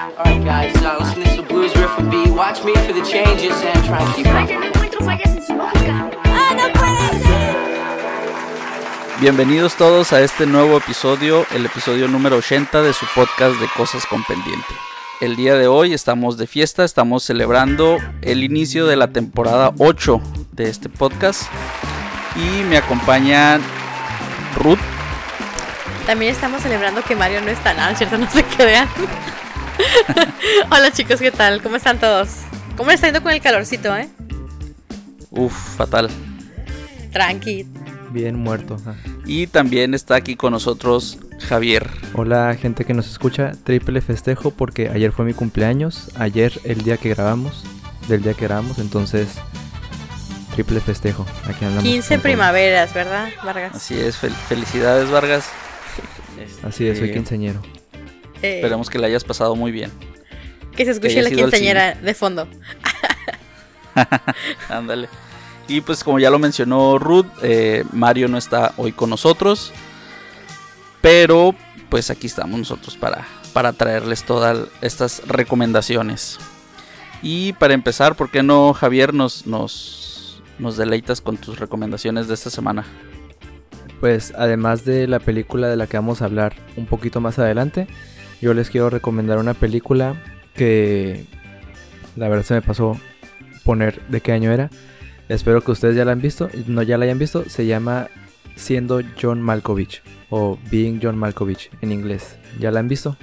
Alright guys, uh, listen to this blues riff and B. Watch me for the changes and try and keep up. Vaya, no encuentro fallas en su lógica. ¡Ah, no puede ser! Bienvenidos todos a este nuevo episodio, el episodio número 80 de su podcast de Cosas con Pendiente. El día de hoy estamos de fiesta, estamos celebrando el inicio de la temporada 8 de este podcast y me acompañan Ruth, También estamos celebrando que Mario no está nada, ¿cierto? No se crean. Hola chicos, ¿qué tal? ¿Cómo están todos? ¿Cómo les está yendo con el calorcito, eh? uff, fatal. Tranqui. Bien muerto. ajá. Y también está aquí con nosotros Javier. Hola gente que nos escucha, triple festejo porque ayer fue mi cumpleaños, ayer el día que grabamos, del día que grabamos, entonces triple festejo. Aquí andamos. 15 con todo. primaveras, ¿verdad, Vargas? Así es, fel- felicidades Vargas. Así es, soy Este, quinceañero. Eh, Esperemos que la hayas pasado muy bien. que se escuche que la quinceañera de fondo. Ándale. Y pues como ya lo mencionó Ruth, eh, Mario no está hoy con nosotros. Pero pues aquí estamos nosotros para, para traerles todas estas recomendaciones. Y para empezar, ¿por qué no Javier nos, nos, nos deleitas con tus recomendaciones de esta semana? Pues además de la película de la que vamos a hablar un poquito más adelante, yo les quiero recomendar una película que la verdad se me pasó poner de qué año era. Espero que ustedes ya la han visto, no ya la hayan visto, se llama Siendo John Malkovich o Being John Malkovich en inglés. ¿Ya la han visto?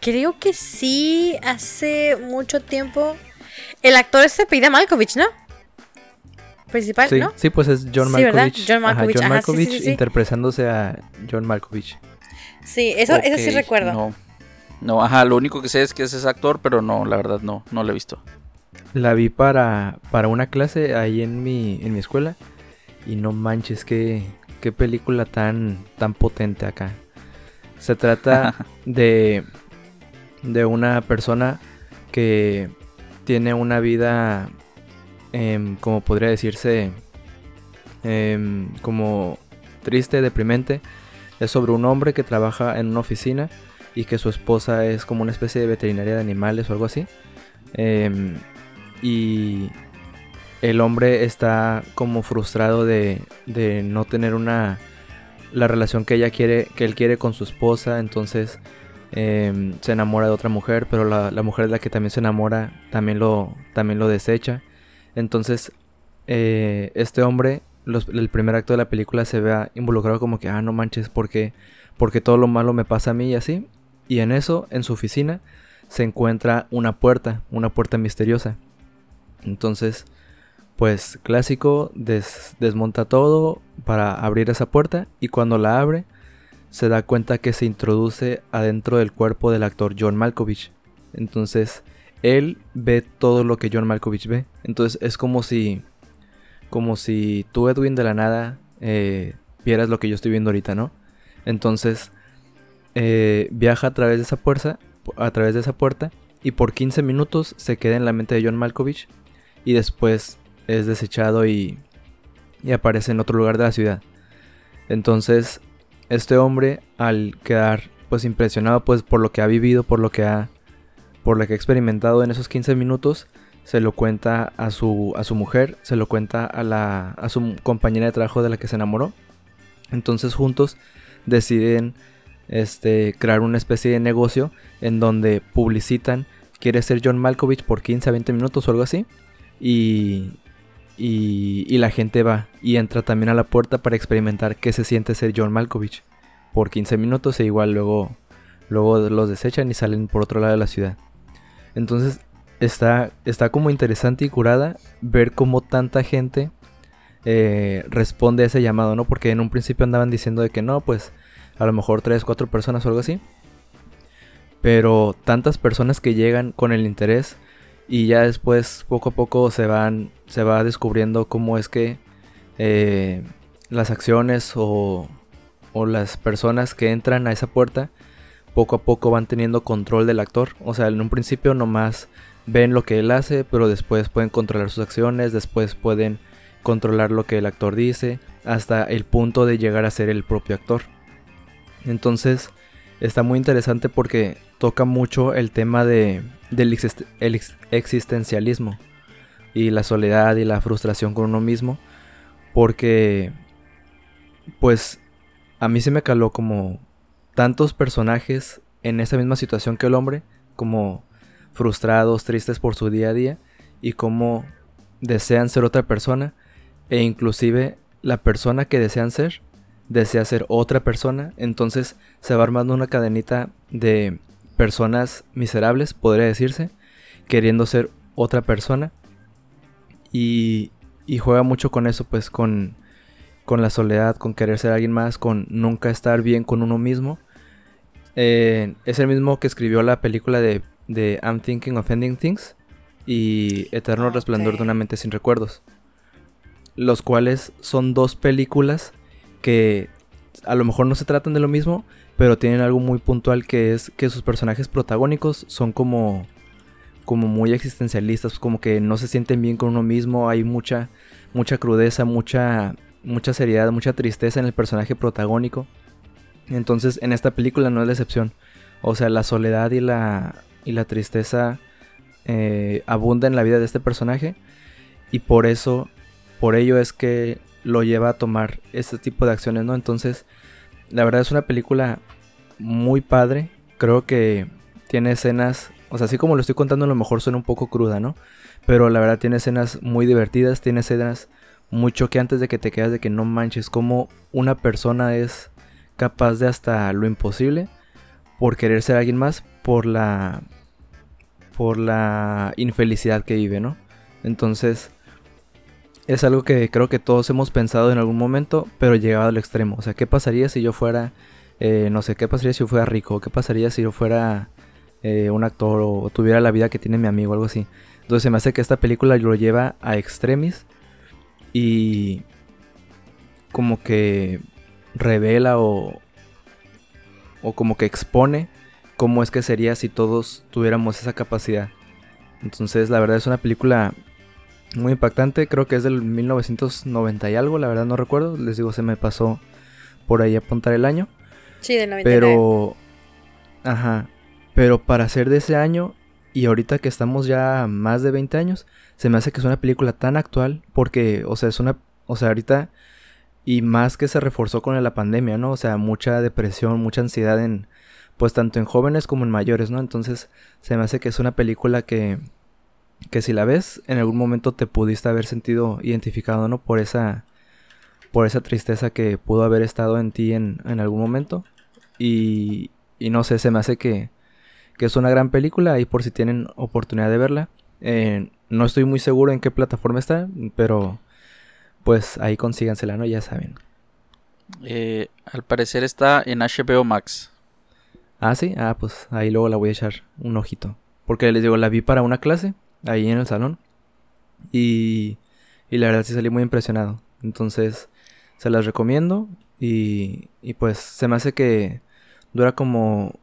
Creo que sí, hace mucho tiempo. El actor se pide Malkovich, ¿no? Principal, Sí, ¿no? sí, pues es John Sí, ¿verdad? Malkovich. John Malkovich, John ajá, sí, sí, Malkovich sí, sí. interpretándose a John Malkovich. Sí, eso, eso sí recuerdo. No, no, ajá, lo único que sé es que es ese actor, pero no, la verdad no, no lo he visto. La vi para, para una clase ahí en mi, en mi escuela. Y no manches, qué, qué película tan, tan potente acá. Se trata de, de una persona que tiene una vida, em, como podría decirse, em, como triste, deprimente. Es sobre un hombre que trabaja en una oficina y que su esposa es como una especie de veterinaria de animales o algo así. Em, y el hombre está como frustrado de, de no tener una la relación que ella quiere que él quiere con su esposa entonces em, se enamora de otra mujer pero la, la mujer de la que también se enamora también lo también lo desecha entonces eh, este hombre el primer acto de la película se vea involucrado como que ah no manches porque porque todo lo malo me pasa a mí y así y en eso en su oficina se encuentra una puerta, una puerta misteriosa. Entonces, pues clásico, des- desmonta todo para abrir esa puerta y cuando la abre se da cuenta que se introduce adentro del cuerpo del actor John Malkovich. Entonces, él ve todo lo que John Malkovich ve. Entonces, es como si, como si tú, Edwin, de la nada, eh, vieras lo que yo estoy viendo ahorita, ¿no? Entonces, eh, viaja a través de esa puerta, a través de esa puerta y por 15 minutos se queda en la mente de John Malkovich y después es desechado y, y aparece en otro lugar de la ciudad. Entonces, este hombre al quedar pues impresionado pues por lo que ha vivido, por lo que ha por lo que ha experimentado en esos 15 minutos, se lo cuenta a su a su mujer, se lo cuenta a la a su compañera de trabajo de la que se enamoró. Entonces, juntos deciden este, crear una especie de negocio en donde publicitan quiere ser John Malkovich por 15 a 20 minutos o algo así y, y, la gente va y entra también a la puerta para experimentar qué se siente ser John Malkovich por 15 minutos e igual luego, luego los desechan y salen por otro lado de la ciudad. Entonces está, está como interesante y curada ver cómo tanta gente eh, responde a ese llamado, ¿no? Porque en un principio andaban diciendo de que no, pues a lo mejor 3, 4 personas o algo así. Pero tantas personas que llegan con el interés y ya después poco a poco se van se va descubriendo cómo es que eh, las acciones o, o las personas que entran a esa puerta poco a poco van teniendo control del actor. O sea, en un principio nomás ven lo que él hace, pero después pueden controlar sus acciones, después pueden controlar lo que el actor dice, hasta el punto de llegar a ser el propio actor. Entonces, está muy interesante porque toca mucho el tema de, del exist- el ex- existencialismo y la soledad y la frustración con uno mismo. Porque, pues, a mí se me caló como tantos personajes en esa misma situación que el hombre, como frustrados, tristes por su día a día y como desean ser otra persona e inclusive la persona que desean ser desea ser otra persona, entonces se va armando una cadenita de personas miserables, podría decirse, queriendo ser otra persona y, y juega mucho con eso, pues con, con la soledad, con querer ser alguien más, con nunca estar bien con uno mismo. Eh, es el mismo que escribió la película de, de I'm Thinking of Ending Things y Eterno Resplandor Ok. de una mente sin recuerdos. Los cuales son dos películas que a lo mejor no se tratan de lo mismo, pero tienen algo muy puntual que es que sus personajes protagónicos son como como muy existencialistas, como que no se sienten bien con uno mismo, hay mucha mucha crudeza, mucha mucha seriedad, mucha tristeza en el personaje protagónico. Entonces, en esta película no es la excepción. O sea, la soledad y la y la tristeza eh, abunda en la vida de este personaje y por eso por ello es que lo lleva a tomar este tipo de acciones, ¿no? Entonces, la verdad es una película muy padre. Creo que tiene escenas, o sea, así como lo estoy contando, a lo mejor suena un poco cruda, ¿no? Pero la verdad tiene escenas muy divertidas, tiene escenas muy choqueantes de que te quedas de que no manches cómo una persona es capaz de hasta lo imposible por querer ser alguien más, por la por la infelicidad que vive, ¿no? Entonces, es algo que creo que todos hemos pensado en algún momento, pero llegado al extremo. O sea, ¿qué pasaría si yo fuera, eh, no sé, qué pasaría si yo fuera rico? ¿Qué pasaría si yo fuera eh, un actor o tuviera la vida que tiene mi amigo, algo así? Entonces se me hace que esta película lo lleva a extremis y como que revela o, o como que expone cómo es que sería si todos tuviéramos esa capacidad. Entonces la verdad es una película muy impactante, creo que es del 1990 y algo, la verdad no recuerdo, les digo, se me pasó por ahí apuntar el año, Sí, del 99. pero ajá, pero para ser de ese año y ahorita que estamos ya más de 20 años, se me hace que es una película tan actual porque, o sea, es una, o sea, ahorita y más que se reforzó con la pandemia, ¿no? O sea, mucha depresión, mucha ansiedad en pues tanto en jóvenes como en mayores, ¿no? Entonces, se me hace que es una película que que si la ves en algún momento te pudiste haber sentido identificado, ¿no? Por esa por esa tristeza que pudo haber estado en ti en, en algún momento. Y, y no sé, se me hace que, que es una gran película ahí por si tienen oportunidad de verla. Eh, no estoy muy seguro en qué plataforma está, pero pues ahí consígansela, ¿no? Ya saben. Eh, al parecer está en HBO Max. Ah, sí, ah, pues ahí luego la voy a echar un ojito. Porque les digo, la vi para una clase ahí en el salón. Y, y la verdad sí salí muy impresionado. Entonces, se las recomiendo. Y, y pues se me hace que dura como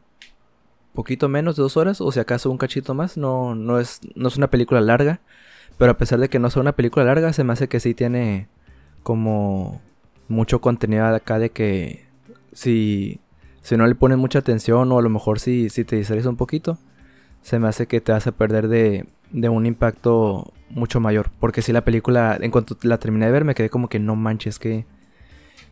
poquito menos de dos horas. O si acaso un cachito más. No, no, es, no es una película larga. Pero a pesar de que no sea una película larga, se me hace que sí tiene como mucho contenido acá de que si, si no le pones mucha atención o a lo mejor si, si te distraes un poquito, se me hace que te vas a perder de, de un impacto mucho mayor. Porque si la película, en cuanto la terminé de ver, me quedé como que no manches, que,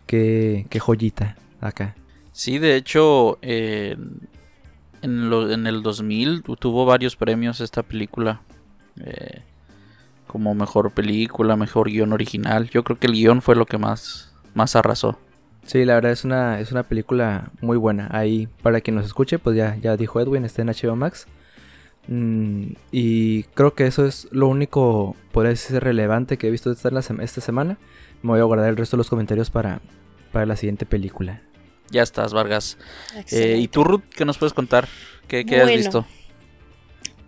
que, que joyita acá. Sí, de hecho, en, lo- en el 2000 tu- tuvo varios premios esta película. eh, como mejor película, mejor guion original. Yo creo que el guion fue lo que más, más arrasó. Sí, la verdad es una, es una película muy buena. Ahí, para quien nos escuche, pues ya, ya dijo Edwin, está en HBO Max. Mm, y creo que eso es lo único, podría decirse, relevante que he visto esta, esta semana. Me voy a guardar el resto de los comentarios para, para la siguiente película. Ya estás, Vargas. Eh. ¿Y tú, Ruth, qué nos puedes contar? ¿Qué, qué has visto?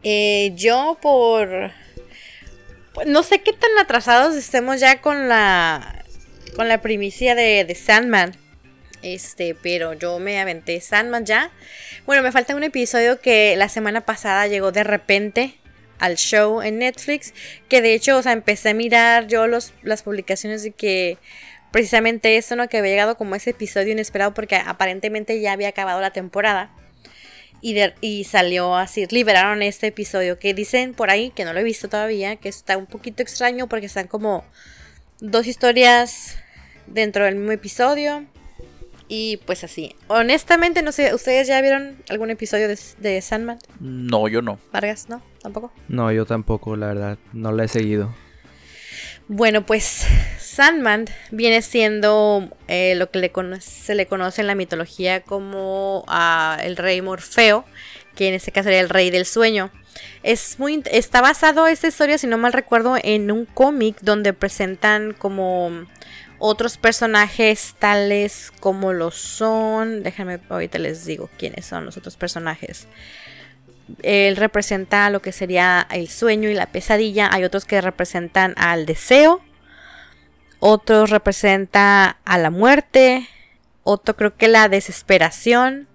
Eh, yo por... pues, no sé qué tan atrasados estemos ya con la... Con la primicia de, de Sandman. Este, pero yo me aventé Sandman ya. Bueno, me falta un episodio que la semana pasada llegó de repente al show en Netflix. Que de hecho, o sea, empecé a mirar yo los, las publicaciones de que precisamente eso, ¿no? Que había llegado como ese episodio inesperado porque aparentemente ya había acabado la temporada. Y, de- y salió así, liberaron este episodio que dicen por ahí, que no lo he visto todavía, que está un poquito extraño porque están como dos historias dentro del mismo episodio. Y pues así. Honestamente, no sé, ¿ustedes ya vieron algún episodio de, de Sandman? No, yo no. Vargas, ¿no? ¿Tampoco? No, yo tampoco, la verdad. No la he seguido. Bueno, pues Sandman viene siendo eh, lo que le se le conoce en la mitología como el rey Morfeo, que en este caso sería el rey del sueño. Es muy, está basado esta historia, si no mal recuerdo, en un cómic donde presentan como otros personajes tales como lo son. Déjenme, ahorita les digo quiénes son los otros personajes. Él representa lo que sería el sueño y la pesadilla. Hay otros que representan al deseo. Otros representa a la muerte. Otro creo que la desesperación.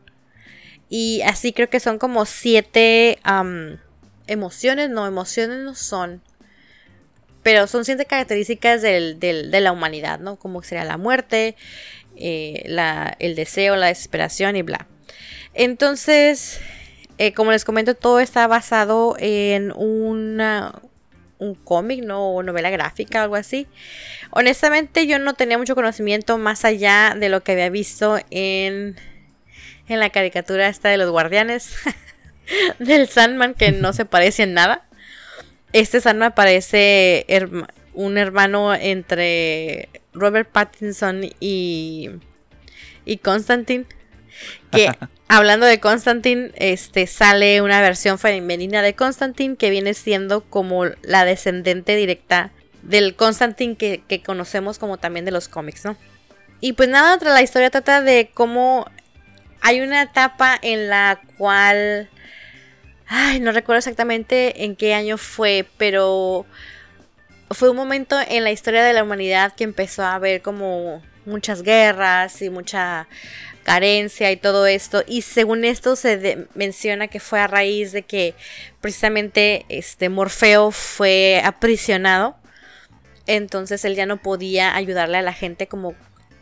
Y así creo que son como siete emociones. No, emociones no son. Pero son siete características del- del- de la humanidad, ¿no? Como sería la muerte, eh, la- el deseo, la desesperación y bla. Entonces, eh, como les comento, todo está basado en una, un cómic, ¿no? O novela gráfica, algo así. Honestamente, yo no tenía mucho conocimiento más allá de lo que había visto en, en la caricatura esta de los guardianes del Sandman, que no se parece en nada. Este Sandman parece herma- un hermano entre Robert Pattinson y, y Constantine. Que hablando de Constantine, este sale una versión femenina de Constantine que viene siendo como la descendente directa del Constantine que, que conocemos como también de los cómics, ¿no? Y pues nada, la historia trata de cómo hay una etapa en la cual Ay, no recuerdo exactamente en qué año fue, pero fue un momento en la historia de la humanidad que empezó a haber como muchas guerras y mucha carencia y todo esto. Y según esto se menciona que fue a raíz de que precisamente este Morfeo fue aprisionado. Entonces él ya no podía ayudarle a la gente como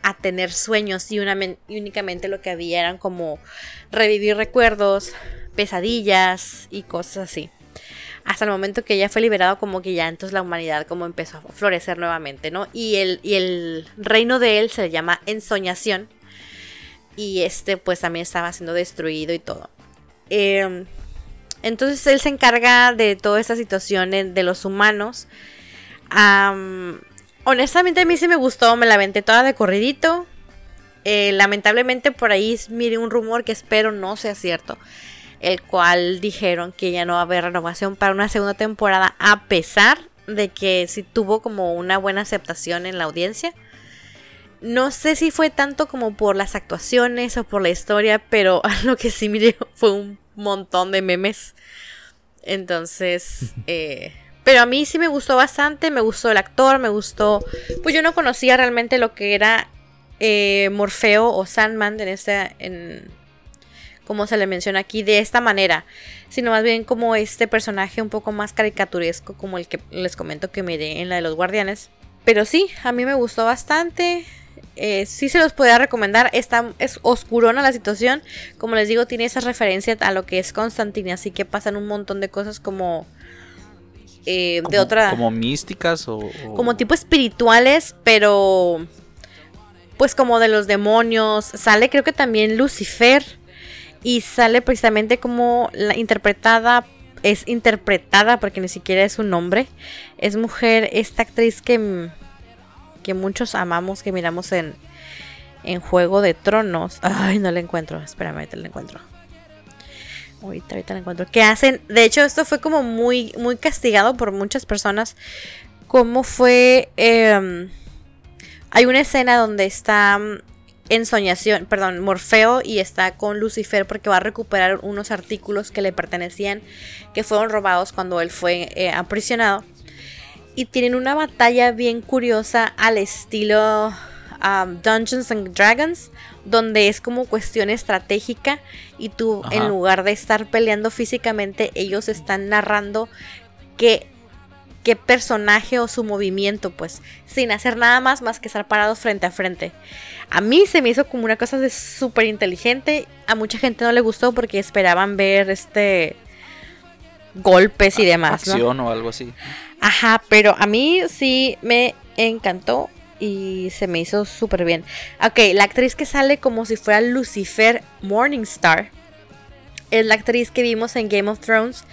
a tener sueños y, y únicamente lo que había eran como revivir recuerdos, pesadillas y cosas así. Hasta el momento que ya fue liberado, como que ya entonces la humanidad como empezó a florecer nuevamente, ¿no? Y el, y el reino de él se llama ensoñación. Y este pues también estaba siendo destruido y todo. Eh, entonces él se encarga de toda esta situación de los humanos. Am, honestamente a mí sí me gustó, me la aventé toda de corridito. Eh, lamentablemente por ahí mire un rumor que espero no sea cierto. El cual dijeron que ya no va a haber renovación para una segunda temporada. A pesar de que sí tuvo como una buena aceptación en la audiencia. No sé si fue tanto como por las actuaciones o por la historia, pero lo que sí miré fue un montón de memes. Entonces, eh, pero a mí sí me gustó bastante, me gustó el actor, me gustó... Pues yo no conocía realmente lo que era eh, Morfeo o Sandman en este... En, como se le menciona aquí, de esta manera, sino más bien como este personaje un poco más caricaturesco, como el que les comento que miré en la de los guardianes. Pero sí, a mí me gustó bastante. Eh, sí se los podría recomendar. Está, es oscurona la situación. Como les digo, tiene esa referencia a lo que es Constantine. Así que pasan un montón de cosas como. eh, de otra. Como místicas o. o- como tipo espirituales, pero. Pues como de los demonios. Sale, creo que también Lucifer. Y sale precisamente como la interpretada. Es interpretada porque ni siquiera es un nombre. Es mujer, esta actriz que que muchos amamos, que miramos en, en Juego de Tronos. Ay, no la encuentro. Espérame, ahorita la encuentro. Ahorita, ahorita la encuentro. Que hacen. De hecho, esto fue como muy, muy castigado por muchas personas. Como fue. eh, hay una escena donde está mm, ensoñación, perdón, Morfeo y está con Lucifer porque va a recuperar unos artículos que le pertenecían, que fueron robados cuando él fue eh, aprisionado y tienen una batalla bien curiosa al estilo um, Dungeons and Dragons, donde es como cuestión estratégica y tú Ajá. en lugar de estar peleando físicamente, ellos están narrando qué, qué personaje o su movimiento, pues, sin hacer nada más más que estar parados frente a frente. A mí se me hizo como una cosa de súper inteligente. A mucha gente no le gustó porque esperaban ver este golpes y demás, ¿no? Acción o algo así. Ajá, pero a mí sí me encantó y se me hizo súper bien. Ok, la actriz que sale como si fuera Lucifer Morningstar es la actriz que vimos en Game of Thrones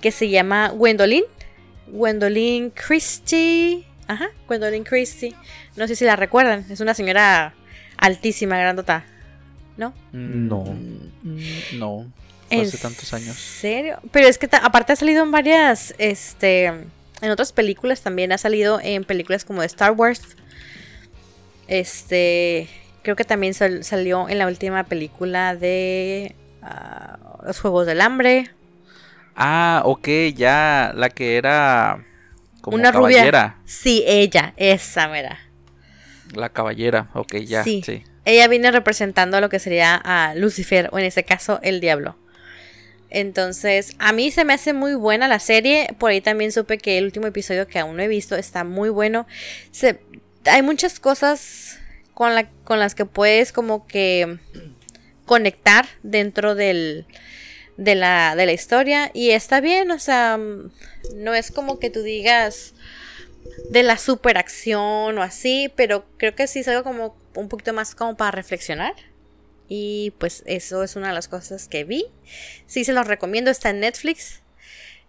que se llama Gwendolyn. Gwendolyn Christie. Ajá, Gwendolyn Christie. No sé si la recuerdan. Es una señora altísima, grandota. ¿No? No. Mm, No. ¿En Hace tantos años. serio? Pero es que aparte ha salido en varias, este, en otras películas también ha salido en películas como de Star Wars. Este, creo que también sal- salió en la última película de ah, Los Juegos del Hambre. Ah, ok, ya. La que era. Como Una caballera. rubia. Sí, ella, esa mera. La caballera, ok, ya. Sí. Sí. Ella viene representando a lo que sería a Lucifer, o en este caso, el diablo. Entonces, a mí se me hace muy buena la serie. Por ahí también supe que el último episodio que aún no he visto está muy bueno. Se- hay muchas cosas con, la- con las que puedes como que conectar dentro del, de, la, de la historia. Y está bien, o sea, mm, no es como que tú digas de la superacción o así, pero creo que sí es algo como un poquito más como para reflexionar. Y pues eso es una de las cosas que vi. Sí se los recomiendo, está en Netflix.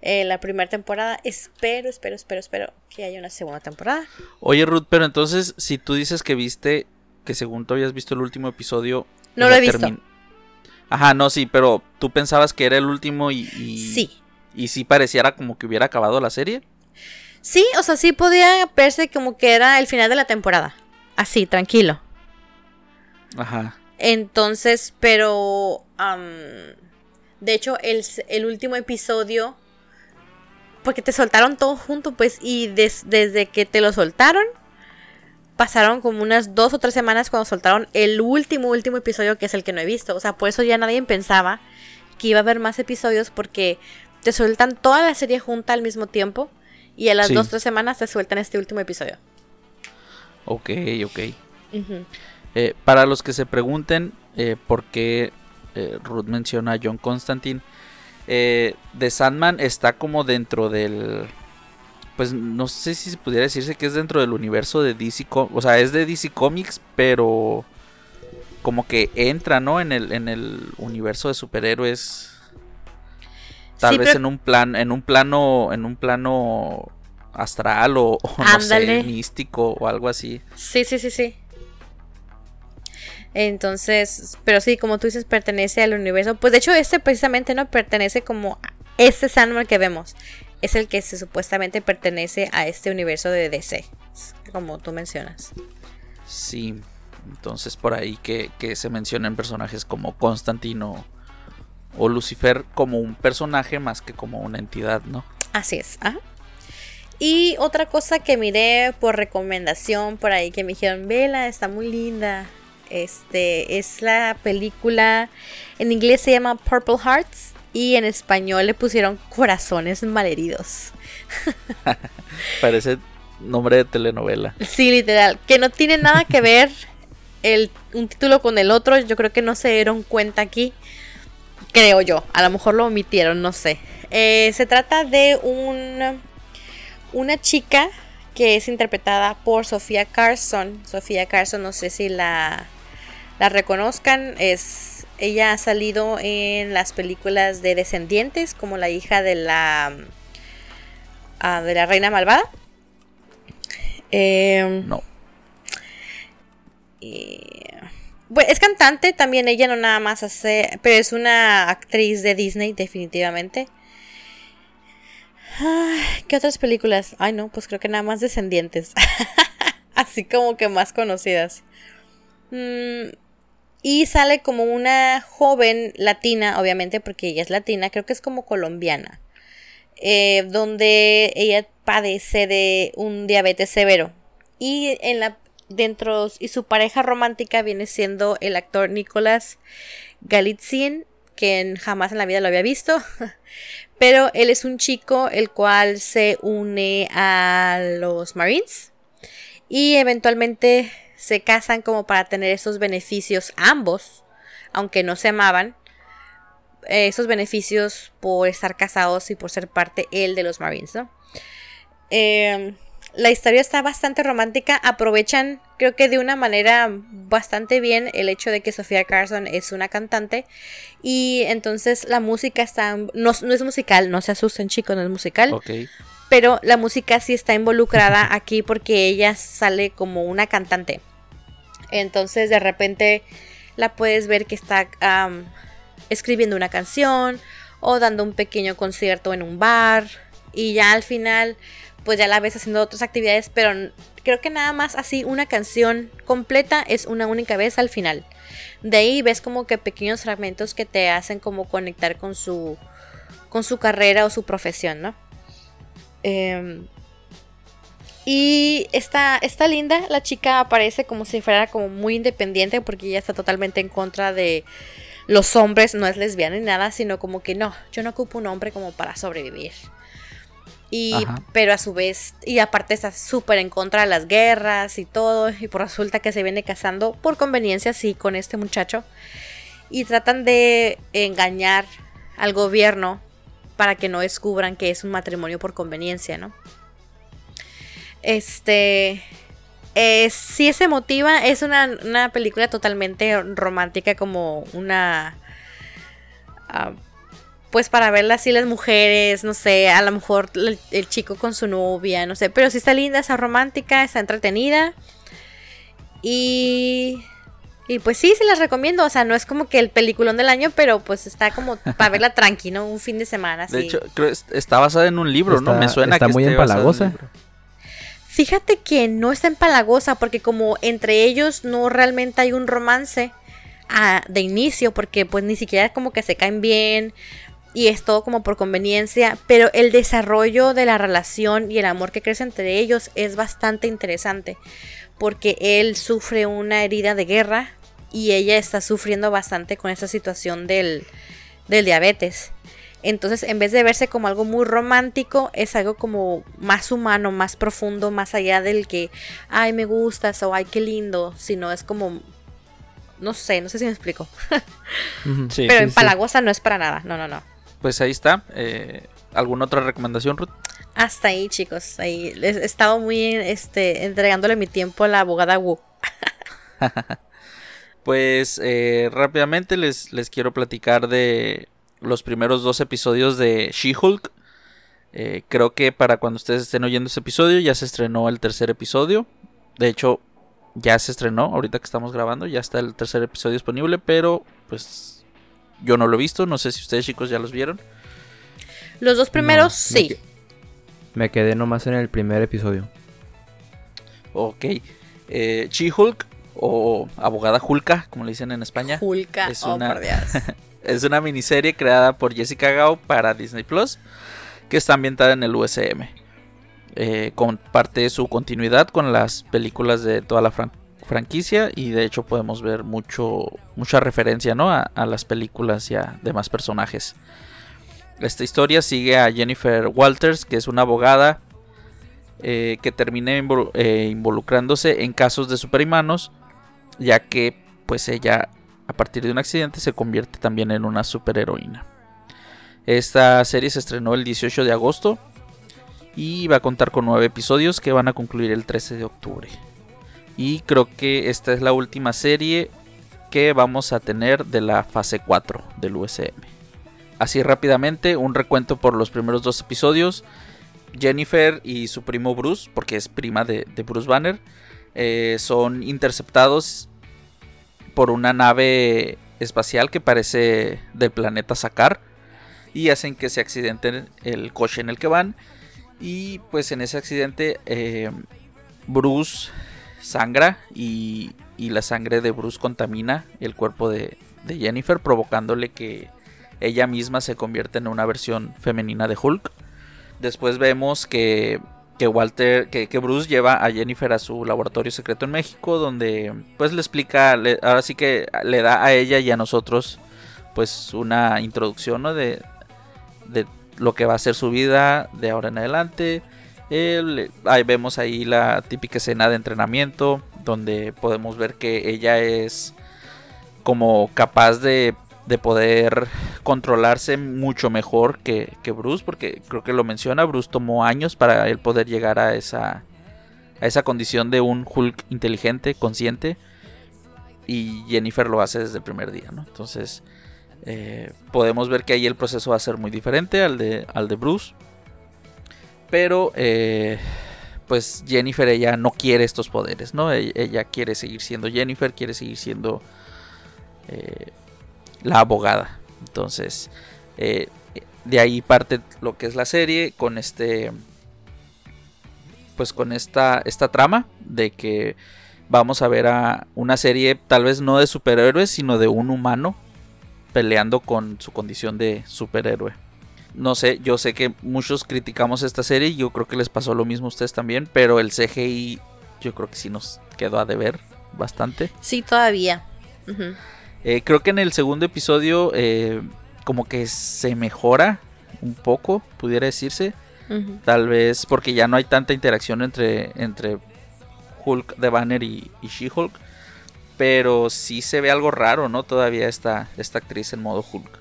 eh, la primera temporada. Espero, espero, espero, espero que haya una segunda temporada. Oye, Ruth, pero entonces, si tú dices que viste, que según tú habías visto el último episodio. No lo he visto. Ajá, no, sí, pero tú pensabas que era el último y. y Sí. Y sí pareciera como que hubiera acabado la serie. Sí, o sea, sí podía verse como que era el final de la temporada. Así, tranquilo. Ajá. Entonces, pero... de hecho, el, el último episodio... Porque te soltaron todo junto, pues, y des- desde que te lo soltaron, pasaron como unas dos o tres semanas cuando soltaron el último, último episodio, que es el que no he visto. O sea, por eso ya nadie pensaba que iba a haber más episodios, porque te sueltan toda la serie junta al mismo tiempo, y a las Sí. dos o tres semanas te sueltan este último episodio. Ok, ok. Eh, para los que se pregunten eh, por qué eh, Ruth menciona a John Constantine, The Sandman está como dentro del. Pues no sé si se pudiera decirse que es dentro del universo de DC Com- O sea, es de DC Comics, pero como que entra, ¿no? En el, en el universo de superhéroes. Tal Sí, vez pero- en un plan, en un plano, en un plano astral o, o no sé, místico o algo así. Sí, sí, sí, sí. Entonces, pero sí, como tú dices, pertenece al universo. Pues de hecho, este precisamente no pertenece como a este Sandman que vemos. Es el que se supuestamente pertenece a este universo de DC. Como tú mencionas. Sí, entonces por ahí que, que se mencionen personajes como Constantino o Lucifer como un personaje más que como una entidad, ¿no? Así es. ajá. Y otra cosa que miré por recomendación por ahí que me dijeron, vela, está muy linda. Este es la película, en inglés se llama Purple Hearts y en español le pusieron Corazones Malheridos. Parece nombre de telenovela. Sí, literal, que no tiene nada que ver el, un título con el otro. Yo creo que no se dieron cuenta aquí. Creo yo. A lo mejor lo omitieron, no sé. Eh, se trata de un, una chica que es interpretada por Sofía Carson. Sofía Carson, no sé si la, la reconozcan. Es, ella ha salido en las películas de Descendientes como la hija de la, ah, de la reina malvada. Em, No. y- Bueno, es cantante también, ella no nada más hace, pero es una actriz de Disney definitivamente. Ay, ¿Qué otras películas? Ay no, pues creo que nada más Descendientes. Así como que más conocidas. Mm, y sale como una joven latina, obviamente porque ella es latina, creo que es como colombiana. eh, donde ella padece de un diabetes severo. Y en la dentro y su pareja romántica viene siendo el actor Nicolás Galitzin, que jamás en la vida lo había visto. Pero él es un chico el cual se une a los Marines y eventualmente se casan como para tener esos beneficios ambos, aunque no se amaban. Esos beneficios por estar casados y por ser parte él de los Marines, ¿no? Eh, la historia está bastante romántica. Aprovechan, creo que de una manera bastante bien, el hecho de que Sofía Carson es una cantante. Y entonces la música está. No, es musical, no se asusten, chicos, no es musical. Pero la música sí está involucrada aquí porque ella sale como una cantante. Entonces de repente la puedes ver que está am, escribiendo una canción o dando un pequeño concierto en un bar. Y ya al final pues ya la ves haciendo otras actividades, pero creo que nada más así una canción completa es una única vez al final. De ahí ves como que pequeños fragmentos que te hacen como conectar con su con su carrera o su profesión, ¿no? Em, y está, está linda, la chica aparece como si fuera como muy independiente porque ella está totalmente en contra de los hombres, no es lesbiana ni nada, sino como que no, yo no ocupo un hombre como para sobrevivir. Y, Ajá. pero a su vez, y aparte está súper en contra de las guerras y todo, y por resulta que se viene casando por conveniencia, sí, con este muchacho. Y tratan de engañar al gobierno para que no descubran que es un matrimonio por conveniencia, ¿no? Este. Eh, sí es emotiva, es una, una película totalmente romántica, como una. ah, pues para verla así las mujeres, no sé, a lo mejor el, el chico con su novia, no sé, pero sí está linda, está romántica, está entretenida. Y. Y pues sí, se las recomiendo. O sea, no es como que el peliculón del año, pero pues está como para verla tranqui, ¿no? Un fin de semana. De hecho, creo está basada en un libro, ¿no? Me suena está que muy empalagosa. Fíjate que no está empalagosa porque como entre ellos no realmente hay un romance ah, de inicio porque pues ni siquiera como que se caen bien y es todo como por conveniencia, pero el desarrollo de la relación y el amor que crece entre ellos es bastante interesante porque él sufre una herida de guerra y ella está sufriendo bastante con esa situación del, del diabetes. Entonces, en vez de verse como algo muy romántico, es algo como más humano, más profundo, más allá del que, ay, me gustas o ay, qué lindo, sino es como, no sé, no sé si me explico. Sí. Pero sí, en sí. Palagosa no es para nada, no, no, no. Pues ahí está. Eh, ¿Alguna otra recomendación, Ruth? Hasta ahí, chicos, ahí les- he estado muy, este, entregándole mi tiempo a la abogada Wu. Pues eh, rápidamente les, les quiero platicar de los primeros dos episodios de She-Hulk. Eh, creo que para cuando ustedes estén oyendo este episodio ya se estrenó el tercer episodio. De hecho, ya se estrenó, ahorita que estamos grabando, ya está el tercer episodio disponible, pero pues yo no lo he visto, no sé si ustedes chicos ya los vieron. Los dos primeros, No, sí. Me quedé nomás en el primer episodio. Ok. Eh, She-Hulk o abogada Hulka, como le dicen en España. Julka, es oh, una- por Dios. Es una miniserie creada por Jessica Gao para Disney Plus, que está ambientada en el USM. Eh, comparte su continuidad con las películas de toda la fran- franquicia y de hecho podemos ver mucho mucha referencia ¿no? a, las películas y a demás personajes. Esta historia sigue a Jennifer Walters, que es una abogada eh, que termina eh, involucrándose en casos de superhumanos, ya que pues ella a partir de un accidente se convierte también en una superheroína. Esta serie se estrenó el 18 de agosto y va a contar con nueve episodios que van a concluir el 13 de octubre. Y creo que esta es la última serie que vamos a tener de la fase 4 del USM. Así rápidamente, un recuento por los primeros dos episodios. Jennifer y su primo Bruce, porque es prima de, de Bruce Banner, eh, son interceptados por una nave espacial que parece del planeta Sakar y hacen que se accidenten el coche en el que van y pues en ese accidente eh, Bruce sangra y, la sangre de Bruce contamina el cuerpo de, de Jennifer provocándole que ella misma se convierta en una versión femenina de Hulk. Después vemos que, que Walter, que, que Bruce lleva a Jennifer a su laboratorio secreto en México, donde pues le explica, ahora sí que le da a ella y a nosotros pues una introducción ¿no? de, de lo que va a ser su vida de ahora en adelante. ahí vemos ahí la típica escena de entrenamiento donde podemos ver que ella es como capaz de, de poder controlarse mucho mejor que, Bruce, porque creo que lo menciona, Bruce tomó años para él poder llegar a esa, a esa condición de un Hulk inteligente, consciente, y Jennifer lo hace desde el primer día, ¿no? Entonces, eh, podemos ver que ahí el proceso va a ser muy diferente al de, al de Bruce. Pero, eh, pues Jennifer ella no quiere estos poderes, ¿no? E-, ella, quiere seguir siendo Jennifer, quiere seguir siendo eh, la abogada. Entonces, de ahí parte lo que es la serie con este, pues con esta, esta trama de que vamos a ver a una serie tal vez no de superhéroes, sino de un humano peleando con su condición de superhéroe. No sé, yo sé que muchos criticamos esta serie yo creo que les pasó lo mismo a ustedes también, pero el CGI yo creo que sí nos quedó a deber bastante. Sí, todavía. Eh, creo que en el segundo episodio eh, como que se mejora un poco, pudiera decirse. Tal vez porque ya no hay tanta interacción entre, entre Hulk de Banner y, y She-Hulk. Pero sí se ve algo raro, ¿no? Todavía esta, esta actriz en modo Hulk.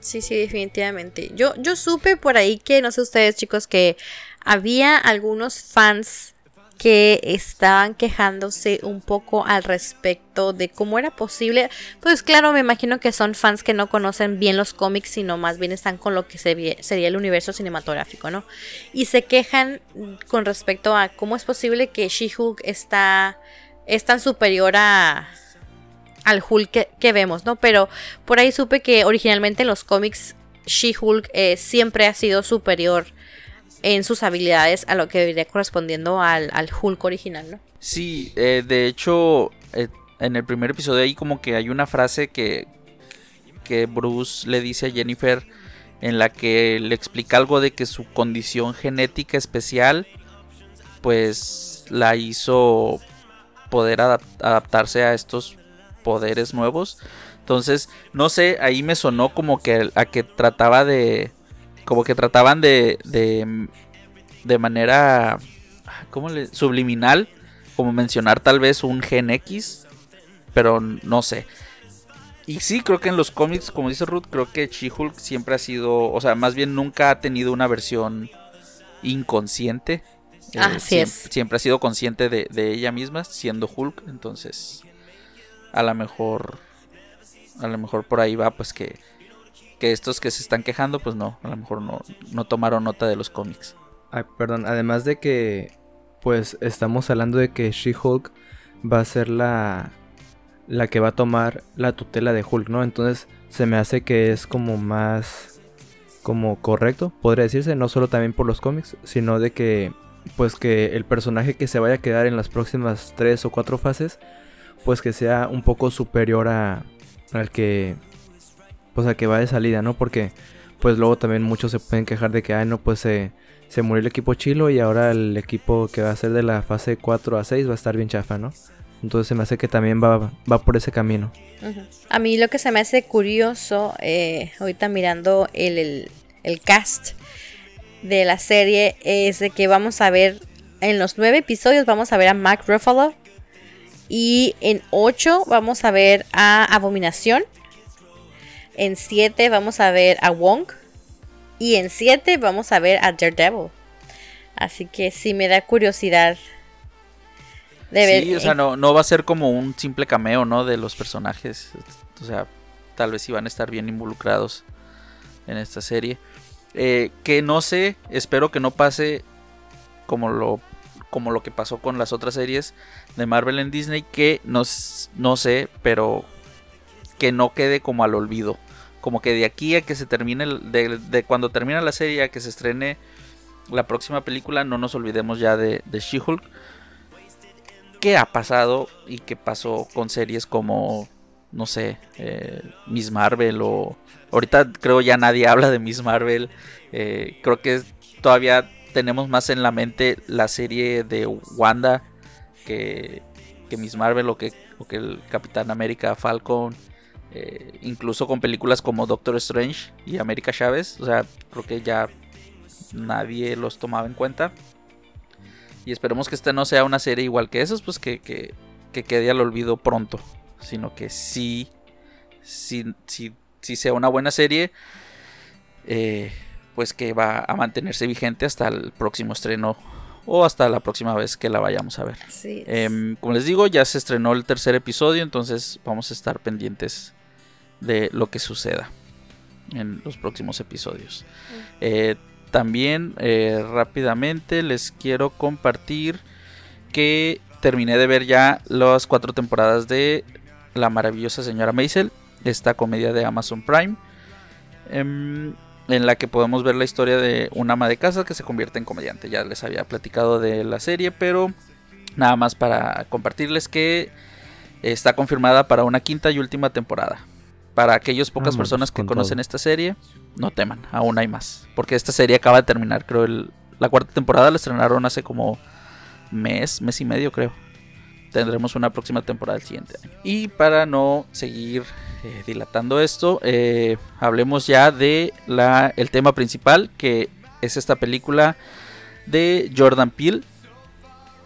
Sí, sí, definitivamente. Yo, yo supe por ahí que, no sé ustedes chicos, que había algunos fans que estaban quejándose un poco al respecto de cómo era posible. Pues claro, me imagino que son fans que no conocen bien los cómics, sino más bien están con lo que sería el universo cinematográfico, ¿no? Y se quejan con respecto a cómo es posible que She-Hulk está es tan superior a al Hulk que, vemos, ¿no? Pero por ahí supe que originalmente en los cómics She-Hulk eh, siempre ha sido superior en sus habilidades a lo que debería correspondiendo al, Hulk original, ¿no? Sí, eh, de hecho, eh, en el primer episodio ahí como que hay una frase que, que Bruce le dice a Jennifer en la que le explica algo de que su condición genética especial pues la hizo poder adaptarse a estos poderes nuevos. Entonces, no sé, ahí me sonó como que a que trataba de. Como que trataban de. de, de manera. ¿Cómo le.? subliminal. Como mencionar tal vez un gen X. Pero no sé. Y sí, creo que en los cómics, como dice Ruth, creo que She-Hulk siempre ha sido. O sea, más bien nunca ha tenido una versión inconsciente eh, siempre, ha sido consciente de, ella misma, siendo Hulk. Entonces, a lo mejor, a lo mejor por ahí va, pues que, que estos que se están quejando, pues no, a lo mejor no, no tomaron nota de los cómics. Perdón, además de que, pues estamos hablando de que She-Hulk va a ser la, la que va a tomar la tutela de Hulk, ¿no? Entonces se me hace que es como más como correcto, podría decirse, no solo también por los cómics, sino de que pues que el personaje que se vaya a quedar en las próximas tres o cuatro fases, pues que sea un poco superior a, al que, pues al que va de salida, ¿no? Porque pues luego también muchos se pueden quejar de que, ay, no, pues se, se murió el equipo chilo y ahora el equipo que va a ser de la fase 4 a 6 va a estar bien chafa, ¿no? Entonces se me hace que también va, va por ese camino. A mí lo que se me hace curioso, eh, ahorita mirando el, el, el cast, de la serie es de que vamos a ver en los nueve episodios vamos a ver a Mark Ruffalo y en ocho vamos a ver a Abominación. En siete vamos a ver a Wong y en siete vamos a ver a Daredevil. Así que sí me da curiosidad de ver. Sí, o sea, no, no va a ser como un simple cameo, ¿no? De los personajes. O sea, tal vez sí van a estar bien involucrados en esta serie. Eh, que no sé, espero que no pase como lo, como lo que pasó con las otras series de Marvel en Disney, que no, no sé, pero que no quede como al olvido. Como que de aquí a que se termine, de, cuando termina la serie a que se estrene la próxima película, no nos olvidemos ya de, de She-Hulk. ¿Qué ha pasado y qué pasó con series como, no sé, eh, Miss Marvel o Ahorita creo ya nadie habla de Miss Marvel. Eh, creo que todavía tenemos más en la mente la serie de Wanda que, que Miss Marvel o que, que el Capitán América Falcon. Eh, incluso con películas como Doctor Strange y América Chávez. O sea, creo que ya nadie los tomaba en cuenta. Y esperemos que esta no sea una serie igual que esas, pues que, que, que quede al olvido pronto. Sino que sí, sí, sí, sí sea una buena serie. Eh, pues que va a mantenerse vigente hasta el próximo estreno o hasta la próxima vez que la vayamos a ver. Em, como les digo, ya se estrenó el tercer episodio, entonces vamos a estar pendientes de lo que suceda en los próximos episodios. Eh, también eh, rápidamente les quiero compartir que terminé de ver ya las cuatro temporadas de La maravillosa señora Maisel, esta comedia de Amazon Prime. Em, en la que podemos ver la historia de una ama de casa que se convierte en comediante. Ya les había platicado de la serie, pero nada más para compartirles que está confirmada para una quinta y última temporada. Para aquellas pocas personas que con conocen todo. esta serie, no teman, aún hay más. Porque esta serie acaba de terminar, creo, el- la cuarta temporada la estrenaron hace como mes, mes y medio, creo. Tendremos una próxima temporada el siguiente año. Y para no seguir eh, dilatando esto, eh, hablemos ya de la, el tema principal, que es esta película de Jordan Peele,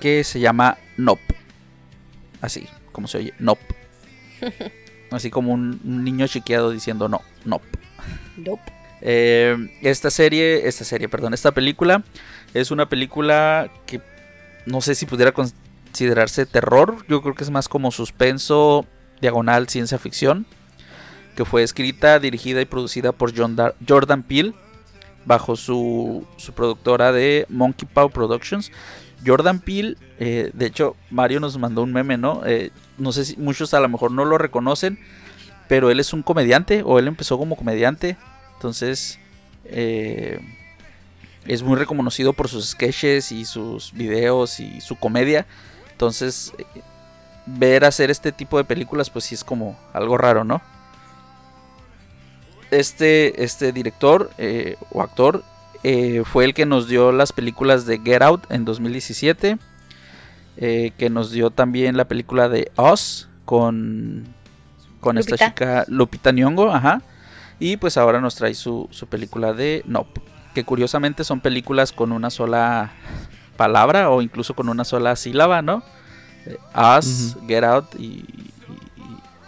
que se llama Nope. Así, como se oye, Nope. Así como un, un niño chiqueado diciendo no, Nope. Nope. Eh, esta serie, esta serie, perdón, esta película es una película que no sé si pudiera considerarse terror. Yo creo que es más como suspenso, diagonal, ciencia ficción. Que fue escrita, dirigida y producida por John Dar- Jordan Peele bajo su, su productora de Monkey Paw Productions. Jordan Peele, eh, de hecho, Mario nos mandó un meme, ¿no? Eh, no sé si muchos a lo mejor no lo reconocen, pero él es un comediante o él empezó como comediante. Entonces, eh, es muy reconocido por sus sketches y sus videos y su comedia. Entonces, eh, ver hacer este tipo de películas, pues sí es como algo raro, ¿no? Este, este director eh, o actor eh, fue el que nos dio las películas de Get Out en 2017. eh, que nos dio también la película de Us con, con esta chica Lupita Nyong'o, ajá. Y pues ahora nos trae su, su película de Nope. Que curiosamente son películas con una sola palabra o incluso con una sola sílaba, ¿no? Eh, Us, Get Out y,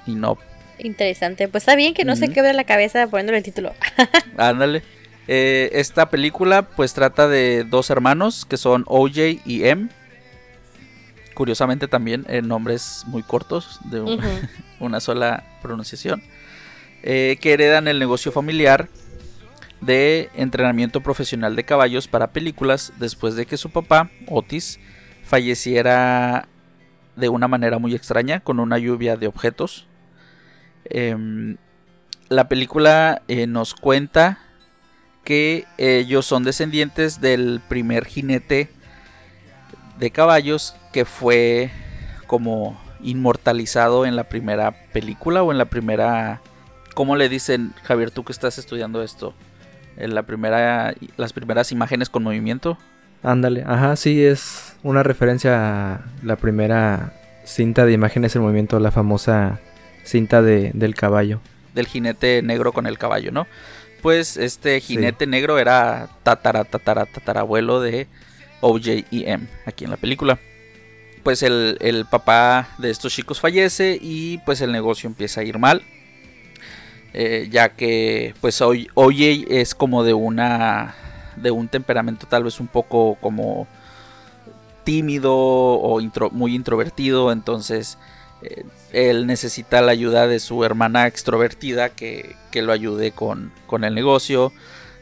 y, Nope. Interesante. Pues está bien que no se quebre la cabeza poniéndole el título. Ándale. Eh, esta película pues trata de dos hermanos que son OJ y M. Curiosamente también en nombres muy cortos de un- una sola pronunciación. eh, que heredan el negocio familiar de entrenamiento profesional de caballos para películas después de que su papá, Otis, falleciera de una manera muy extraña con una lluvia de objetos. Em, la película eh, nos cuenta que ellos son descendientes del primer jinete de caballos que fue como inmortalizado en la primera película o en la primera ¿Cómo le dicen, Javier, tú que estás estudiando esto? En la primera las primeras imágenes con movimiento. Ándale, ajá, sí, es una referencia a la primera cinta de imágenes en movimiento, la famosa cinta de, del caballo. del jinete negro con el caballo, ¿no? Pues este jinete negro era tatara, tatara, tatarabuelo de OJ y M aquí en la película. Pues el, el papá de estos chicos fallece y pues el negocio empieza a ir mal. Eh, ya que pues OJ es como de una de un temperamento tal vez un poco como tímido o intro- muy introvertido entonces eh, él necesita la ayuda de su hermana extrovertida que, que lo ayude con, con el negocio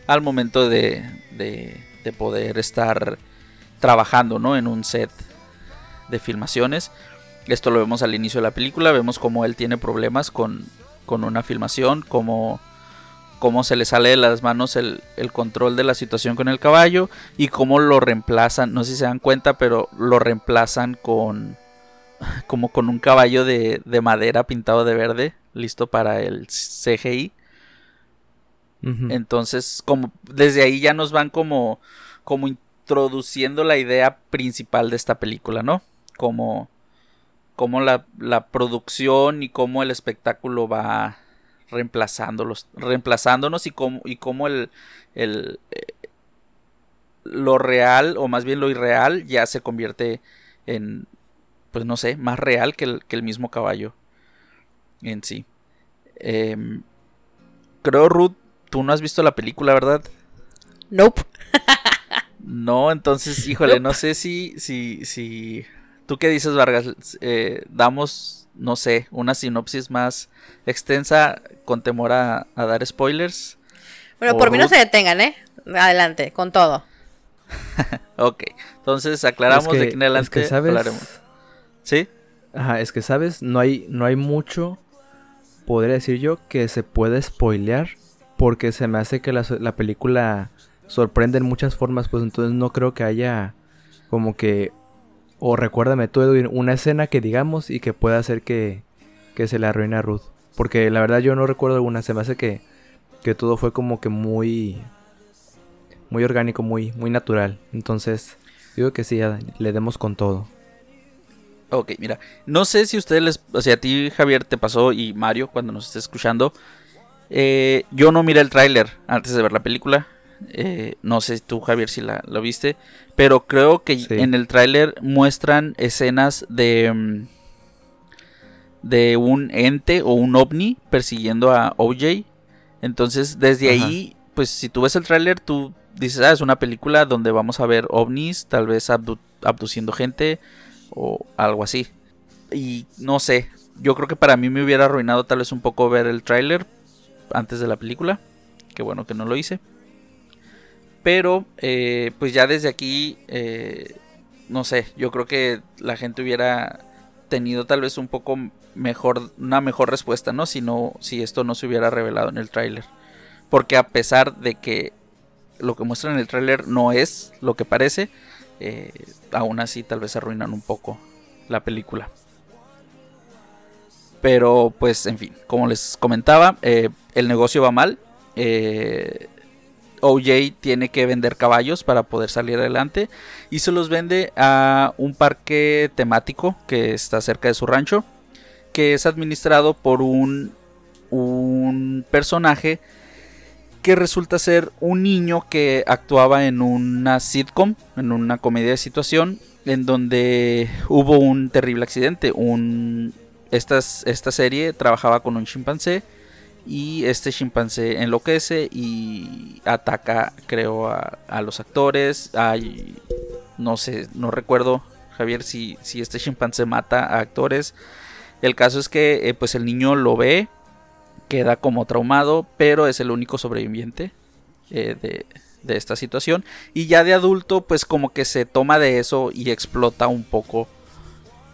al momento de, de- de poder estar trabajando ¿no? en un set de filmaciones. Esto lo vemos al inicio de la película, vemos cómo él tiene problemas con, con una filmación, cómo, cómo se le sale de las manos el, el control de la situación con el caballo y cómo lo reemplazan, no sé si se dan cuenta, pero lo reemplazan con como con un caballo de, de madera pintado de verde, listo para el CGI. Entonces, como desde ahí ya nos van como, como introduciendo la idea principal de esta película, ¿no? Como, como la, la producción y cómo el espectáculo va, reemplazándolos, reemplazándonos y cómo, y cómo el, el eh, lo real o más bien lo irreal ya se convierte en, pues no sé, más real que el, que el mismo caballo en sí. Em, creo, Ruth, tú no has visto la película, ¿verdad? Nope. No, entonces, híjole, no sé si, si, si... ¿Tú qué dices, Vargas? Eh, damos, no sé, una sinopsis más extensa con temor a, a dar spoilers. Bueno, por mí no se detengan, ¿eh? Adelante, con todo. Ok, entonces aclaramos Es que- de aquí en adelante es que, ¿sabes? hablaremos. ¿Sí? Ajá, es que sabes, no hay, no hay mucho, podría decir yo, que se puede spoilear. Porque se me hace que la, la película sorprende en muchas formas. Pues entonces no creo que haya como que. O recuérdame tú, Edwin, una escena que digamos y que pueda hacer que, que se le arruine a Ruth. Porque la verdad yo no recuerdo alguna. Se me hace que, que todo fue como que muy. Muy orgánico, muy, muy natural. Entonces, digo que sí, le demos con todo. Ok, mira, no sé si ustedes les, o sea, a ti Javier te pasó y Mario cuando nos esté escuchando, eh, yo no miré el tráiler antes de ver la película, eh, no sé tú Javier si la, lo viste, pero creo que Sí. en el tráiler muestran escenas de mm, de un ente o un ovni persiguiendo a OJ, entonces desde Ajá. ahí, pues si tú ves el tráiler tú dices, ah, es una película donde vamos a ver ovnis, tal vez abdu- abduciendo gente o algo así. Y no sé, yo creo que para mí me hubiera arruinado tal vez un poco ver el tráiler antes de la película. Qué bueno que no lo hice. Pero, eh, pues ya desde aquí, eh, no sé, yo creo que la gente hubiera tenido tal vez un poco mejor, una mejor respuesta, ¿no? Si, no, si esto no se hubiera revelado en el tráiler. Porque a pesar de que lo que muestra en el tráiler no es lo que parece, eh, aún así tal vez arruinan un poco la película. Pero pues en fin, como les comentaba, eh, el negocio va mal. Eh, OJ tiene que vender caballos para poder salir adelante y se los vende a un parque temático que está cerca de su rancho, que es administrado por un, un personaje que resulta ser un niño que actuaba en una sitcom, en una comedia de situación, en donde hubo un terrible accidente. Un, esta, esta serie trabajaba con un chimpancé y este chimpancé enloquece y ataca, creo, a, los actores. Hay, no sé, no recuerdo, Javier, si, si este chimpancé mata a actores. El caso es que eh, pues el niño lo ve, queda como traumado, pero es el único sobreviviente eh, de, de esta situación. Y ya de adulto, pues como que se toma de eso y explota un poco.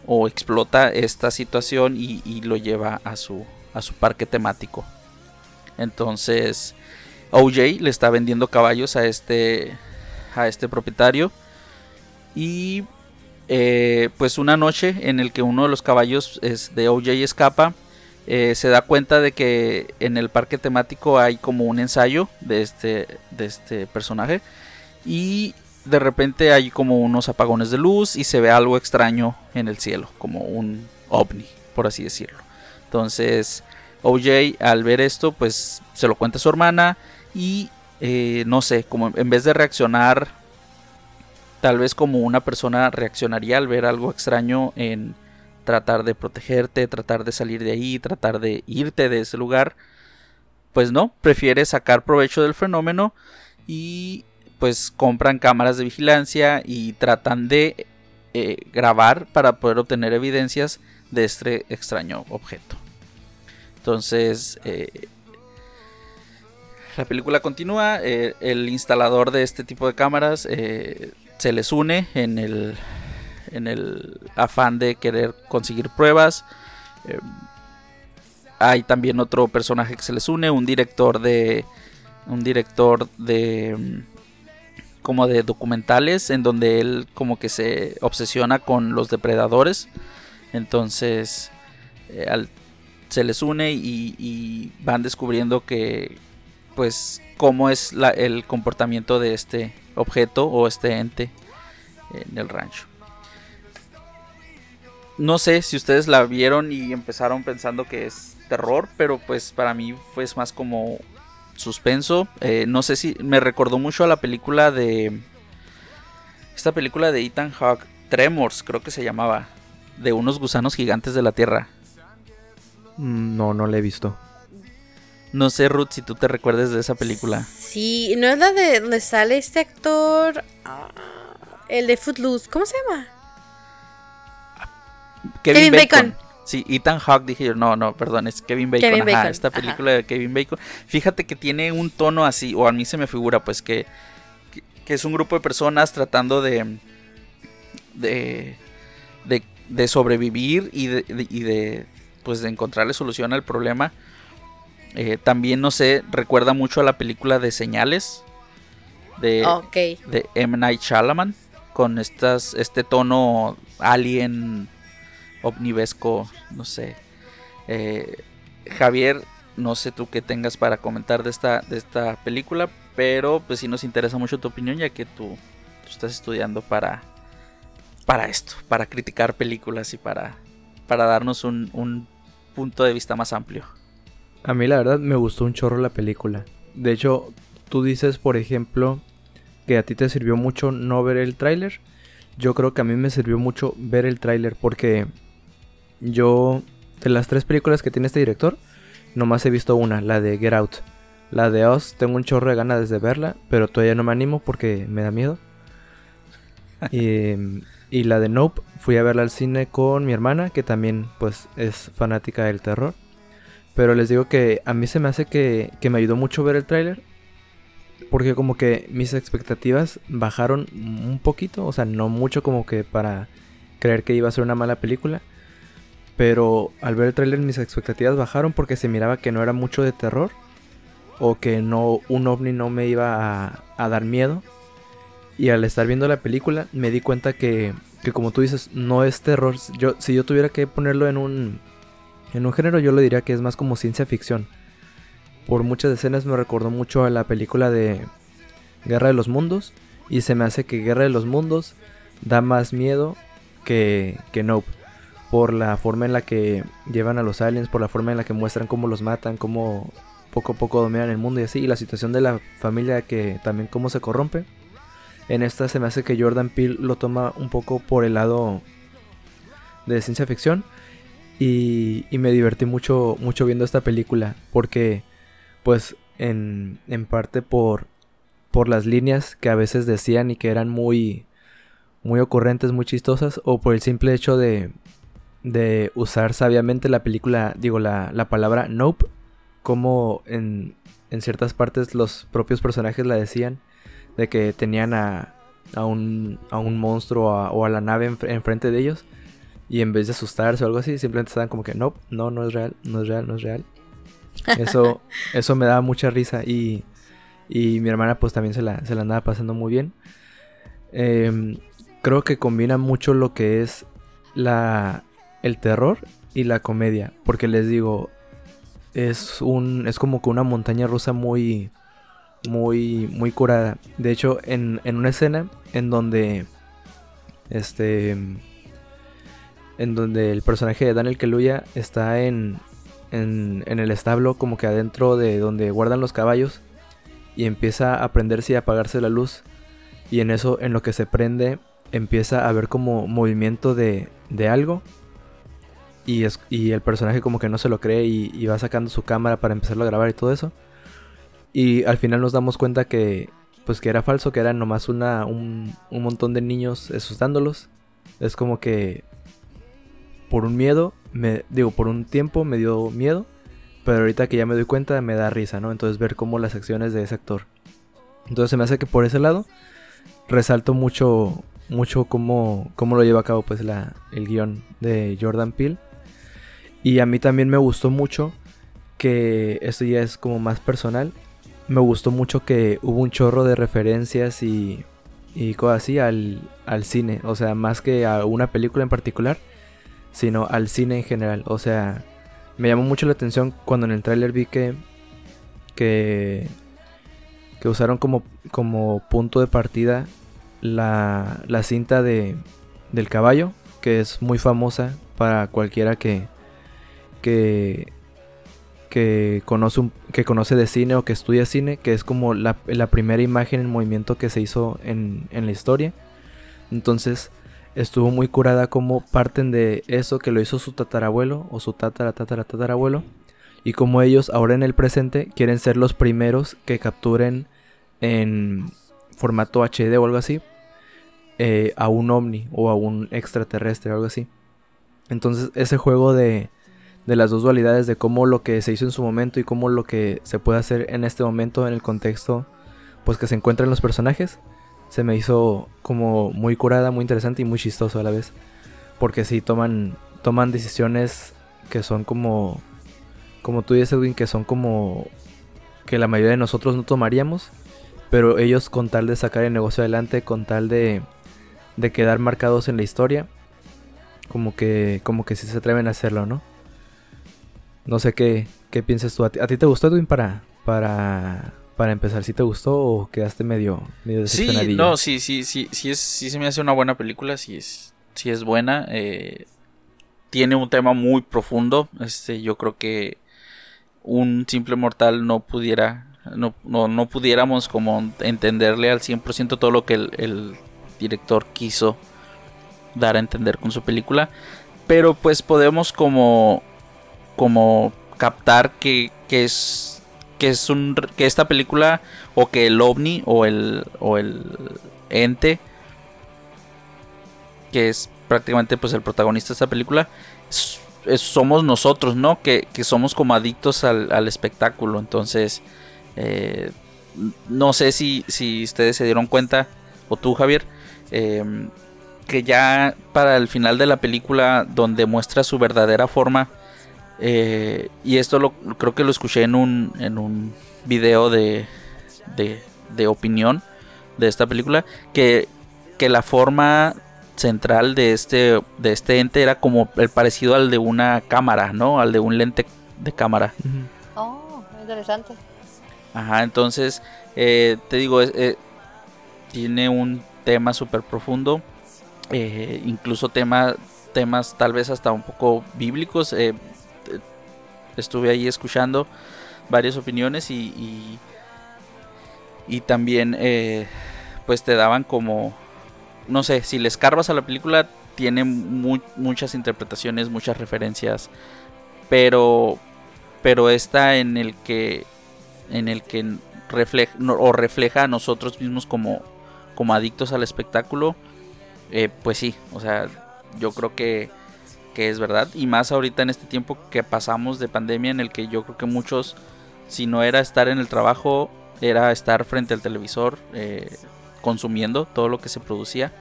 O explota esta situación y, lo lleva a su, a su parque temático. Entonces, OJ le está vendiendo caballos a este, a este propietario. Y eh, pues una noche en el que uno de los caballos es de OJ escapa, eh, se da cuenta de que en el parque temático hay como un ensayo de este, de este personaje. Y de repente hay como unos apagones de luz y se ve algo extraño en el cielo, como un ovni, por así decirlo. Entonces, OJ al ver esto, pues se lo cuenta a su hermana y eh, no sé, como en vez de reaccionar, tal vez como una persona reaccionaría al ver algo extraño en tratar de protegerte, tratar de salir de ahí, tratar de irte de ese lugar, pues no, prefiere sacar provecho del fenómeno y pues compran cámaras de vigilancia y tratan de eh, grabar para poder obtener evidencias de este extraño objeto. Entonces, eh, la película continúa. eh, el instalador de este tipo de cámaras se les une en el, en el afán de querer conseguir pruebas. Eh, hay también otro personaje que se les une, un director de. Un director de. mm, como de documentales. En donde él como que se obsesiona con los depredadores. Entonces. eh, se les une y, y van descubriendo que. Pues. cómo es la- el comportamiento de este objeto o este ente en el rancho. No sé si ustedes la vieron y empezaron pensando que es terror, pero pues para mí fue más como suspenso. Eh, no sé si me recordó mucho a la película de... Esta película de Ethan Hawke, Tremors creo que se llamaba, de unos gusanos gigantes de la Tierra. Mm, No, no la he visto. No sé, Ruth, si tú te recuerdes de esa película. Sí, no es la de donde sale este actor. ah, el de Footloose. ¿Cómo se llama? Kevin Bacon. Sí, Ethan Hawke dije yo, no, no, perdón, es Kevin Bacon. Kevin ajá, esta ajá. película de Kevin Bacon. Fíjate que tiene un tono así, o a mí se me figura, pues que, que, que es un grupo de personas tratando de, de, de, de sobrevivir y de, de- y de, pues, de encontrarle solución al problema. Eh, también, no sé, recuerda mucho a la película de Señales de, de M. Night Shyamalan con estas, este tono alien omnivesco, no sé. Eh, Javier, no sé tú qué tengas para comentar de esta, de esta película, pero pues sí nos interesa mucho tu opinión ya que tú, tú estás estudiando para, para esto, para criticar películas y para, para darnos un, un punto de vista más amplio. A mí la verdad me gustó un chorro la película. De hecho, tú dices, por ejemplo, que a ti te sirvió mucho no ver el tráiler. Yo creo que a mí me sirvió mucho ver el tráiler porque yo, de las tres películas que tiene este director, nomás he visto una, la de Get Out. La de Us, tengo un chorro de ganas de verla, pero todavía no me animo porque me da miedo. Y, y la de Nope, fui a verla al cine con mi hermana, que también pues es fanática del terror. Pero les digo que a mí se me hace que, que me ayudó mucho ver el tráiler. Porque como que mis expectativas bajaron un poquito. O sea, no mucho como que para creer que iba a ser una mala película. Pero al ver el tráiler mis expectativas bajaron porque se miraba que no era mucho de terror. O que no un ovni no me iba a, dar miedo. Y al estar viendo la película me di cuenta que, que como tú dices, no es terror. Yo, si yo tuviera que ponerlo en un, en un género yo le diría que es más como ciencia ficción. Por muchas escenas me recordó mucho a la película de Guerra de los Mundos. Y se me hace que Guerra de los Mundos da más miedo que, que Nope. Por la forma en la que llevan a los aliens, por la forma en la que muestran cómo los matan, cómo poco a poco dominan el mundo y así. Y la situación de la familia que también cómo se corrompe. En esta se me hace que Jordan Peele lo toma un poco por el lado de ciencia ficción. Y, y me divertí mucho, mucho viendo esta película. Porque, pues, en, en parte por, por las líneas que a veces decían y que eran muy, muy ocurrentes, muy chistosas. O por el simple hecho de, de usar sabiamente la película, digo, la, la palabra nope. Como en, en ciertas partes los propios personajes la decían. De que tenían a, a, un, a un monstruo a- o a la nave enfre- enfrente de ellos. Y en vez de asustarse o algo así, simplemente estaban como que, no, no, no es real, no es real, no es real. Eso, eso me daba mucha risa y, y mi hermana pues también se la, se la andaba pasando muy bien. Em, creo que combina mucho lo que es la, el terror y la comedia. Porque les digo, es, un, es como que una montaña rusa muy, muy, muy curada. De hecho, en, en una escena en donde, este en donde el personaje de Daniel Kaluuya está en, en, en el establo, como que adentro de donde guardan los caballos, y empieza a prenderse y a apagarse la luz. Y en eso, en lo que se prende, empieza a ver como movimiento de, de algo. Y, es, y el personaje como que no se lo cree y, va sacando su cámara para empezarlo a grabar y todo eso. Y al final nos damos cuenta que pues que era falso, que era nomás una, un, un montón de niños asustándolos. Es como que por un miedo, me digo, por un tiempo me dio miedo, pero ahorita que ya me doy cuenta me da risa, ¿no? Entonces ver cómo las acciones de ese actor. Entonces se me hace que por ese lado resalto mucho mucho cómo, cómo lo lleva a cabo pues la, el guion de Jordan Peele. Y a mí también me gustó mucho que esto ya es como más personal. Me gustó mucho que hubo un chorro de referencias y, y cosas así al, al cine. O sea, más que a una película en particular, sino al cine en general. O sea, me llamó mucho la atención cuando en el tráiler vi que, que, que usaron como, como punto de partida la, la cinta de, del caballo que es muy famosa para cualquiera que, que, conoce, un, que conoce de cine o que estudia cine, que es como la, la primera imagen en movimiento que se hizo en, en la historia. Entonces estuvo muy curada como parten de eso que lo hizo su tatarabuelo o su tatara tatara tatarabuelo y como ellos ahora en el presente quieren ser los primeros que capturen en formato HD o algo así eh, a un ovni o a un extraterrestre o algo así. Entonces ese juego de, de las dos dualidades de cómo lo que se hizo en su momento y cómo lo que se puede hacer en este momento en el contexto pues que se encuentran los personajes se me hizo como muy curada, muy interesante y muy chistoso a la vez. Porque sí toman toman decisiones que son como como tú dices Edwin que son como que la mayoría de nosotros no tomaríamos, pero ellos con tal de sacar el negocio adelante, con tal de de quedar marcados en la historia, como que como que sí se atreven a hacerlo, ¿no? No sé qué qué piensas tú. ¿A ti, te gustó Edwin para para para empezar, ¿sí te gustó o quedaste medio, medio Sí, no, sí, sí, sí, sí, es, sí se me hace una buena película, sí es, sí es buena. Eh, tiene un tema muy profundo. Este, yo creo que un simple mortal no pudiera, no, no, no pudiéramos como entenderle al 100% todo lo que el, el director quiso dar a entender con su película. Pero pues podemos como, como captar que, que es que es un que esta película o que el ovni o el o el ente que es prácticamente pues el protagonista de esta película somos nosotros no que, somos como adictos al, espectáculo. Entonces eh, no sé si, si ustedes se dieron cuenta o tú Javier em, que ya para el final de la película donde muestra su verdadera forma eh, y esto lo, creo que lo escuché en un, en un video de, de, opinión de esta película. Que, que la forma central de este, de este ente era como el parecido al de una cámara, ¿no? Al de un lente de cámara. Oh, interesante. Ajá, entonces, eh, te digo, eh, tiene un tema súper profundo. incluso tema, temas tal vez hasta un poco bíblicos estuve ahí escuchando varias opiniones y, y, también eh, pues te daban como, no sé, si le escarbas a la película tiene muchas interpretaciones, muchas referencias, pero pero está en el que en el que refleja o refleja a nosotros mismos como como adictos al espectáculo, eh, pues sí, o sea, yo creo que que es verdad. Y más ahorita en este tiempo que pasamos de pandemia en el que yo creo que muchos, si no era estar en el trabajo, era estar frente al televisor eh, consumiendo todo lo que se producía.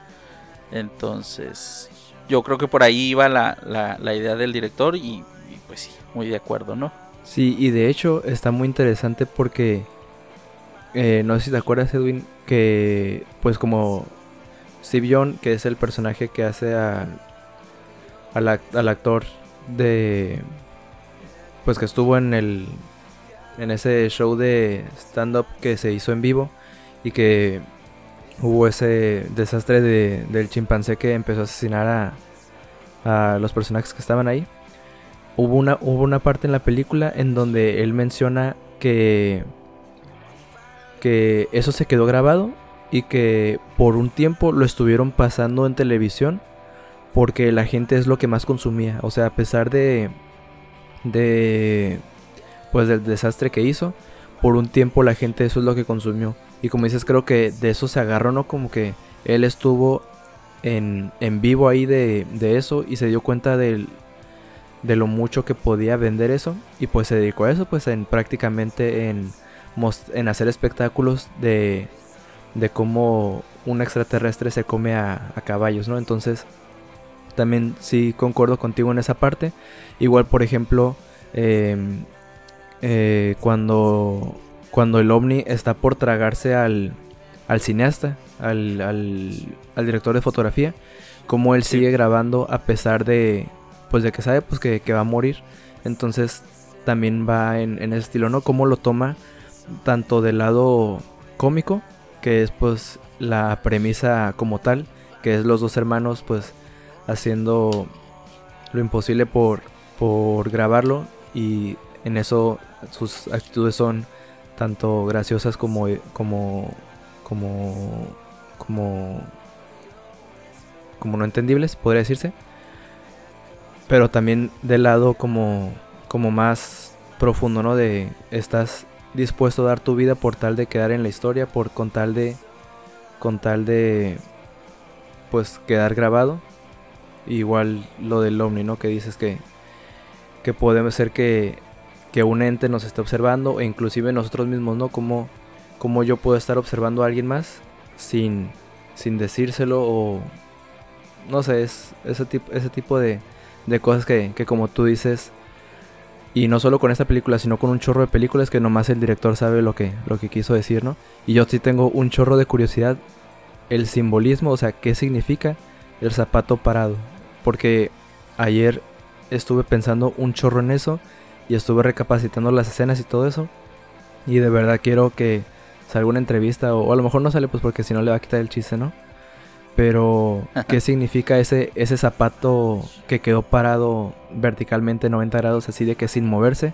Entonces, yo creo que por ahí iba la, la, idea del director y, pues sí, muy de acuerdo, ¿no? Sí, y de hecho está muy interesante porque, eh, no sé si te acuerdas Edwin, que pues como Steve que es el personaje que hace a al, actor de pues que estuvo en el en ese show de stand up que se hizo en vivo y que hubo ese desastre de, del chimpancé que empezó a asesinar a, a los personajes que estaban ahí. Hubo una, hubo una parte en la película en donde él menciona que, que eso se quedó grabado y que por un tiempo lo estuvieron pasando en televisión porque la gente es lo que más consumía. O sea, a pesar de, de, pues del desastre que hizo, por un tiempo la gente eso es lo que consumió. Y como dices, creo que de eso se agarró, ¿no? Como que él estuvo en, en vivo ahí de, de, eso y se dio cuenta de, de lo mucho que podía vender eso. Y pues se dedicó a eso, pues en prácticamente en, en hacer espectáculos de, de cómo un extraterrestre se come a, a caballos, ¿no? Entonces también sí concuerdo contigo en esa parte. Igual, por ejemplo, em, eh, cuando, cuando el ovni está por tragarse al, al cineasta, al, al, director de fotografía, como él sigue grabando a pesar de, pues de que sabe pues que, va a morir. Entonces también va en, en ese estilo, ¿no? Cómo lo toma tanto del lado cómico, que es pues la premisa como tal, que es los dos hermanos pues haciendo lo imposible por, por grabarlo y en eso sus actitudes son tanto graciosas como como como como como no entendibles, podría decirse. Pero también del lado como como más profundo, ¿no? De estás dispuesto a dar tu vida por tal de quedar en la historia, por con tal de con tal de pues quedar grabado. Igual lo del Omni, ¿no? Que dices que que podemos ser que que un ente nos esté observando e inclusive nosotros mismos, ¿no? Como como yo puedo estar observando a alguien más sin sin decírselo o no sé, es ese tipo ese tipo de de cosas que, que como tú dices y no solo con esta película, sino con un chorro de películas que nomás el director sabe lo que, lo que quiso decir, ¿no? Y yo sí tengo un chorro de curiosidad. El simbolismo, o sea, ¿qué significa el zapato parado? Porque ayer estuve pensando un chorro en eso y estuve recapacitando las escenas y todo eso. Y de verdad quiero que salga una entrevista, o, o a lo mejor no sale pues porque si no le va a quitar el chiste, ¿no? Pero, ¿qué significa ese, ese zapato que quedó parado verticalmente 90 grados, así de que sin moverse?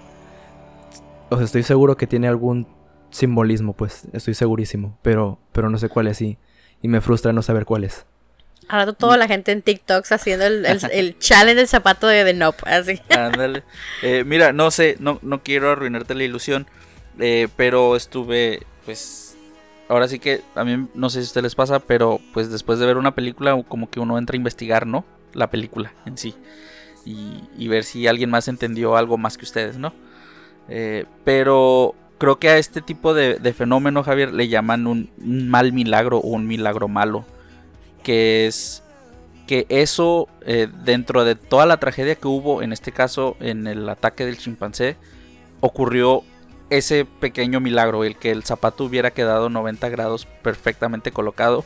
O sea, estoy seguro que tiene algún simbolismo, pues, estoy segurísimo. Pero, pero no sé cuál es y, y me frustra no saber cuál es. Ahora toda la gente en TikTok haciendo el, el, el challenge del zapato de The Nope, así. Ándale. Eh, mira, no sé, no, no quiero arruinarte la ilusión, eh, pero estuve, pues, ahora sí que a mí no sé si a ustedes les pasa, pero pues después de ver una película como que uno entra a investigar, ¿no? La película en sí. Y, y ver si alguien más entendió algo más que ustedes, ¿no? Eh, pero creo que a este tipo de, de fenómeno, Javier, le llaman un, mal milagro o un milagro malo. Que es que eso, eh, dentro de toda la tragedia que hubo, en este caso en el ataque del chimpancé, ocurrió ese pequeño milagro, el que el zapato hubiera quedado 90 grados perfectamente colocado.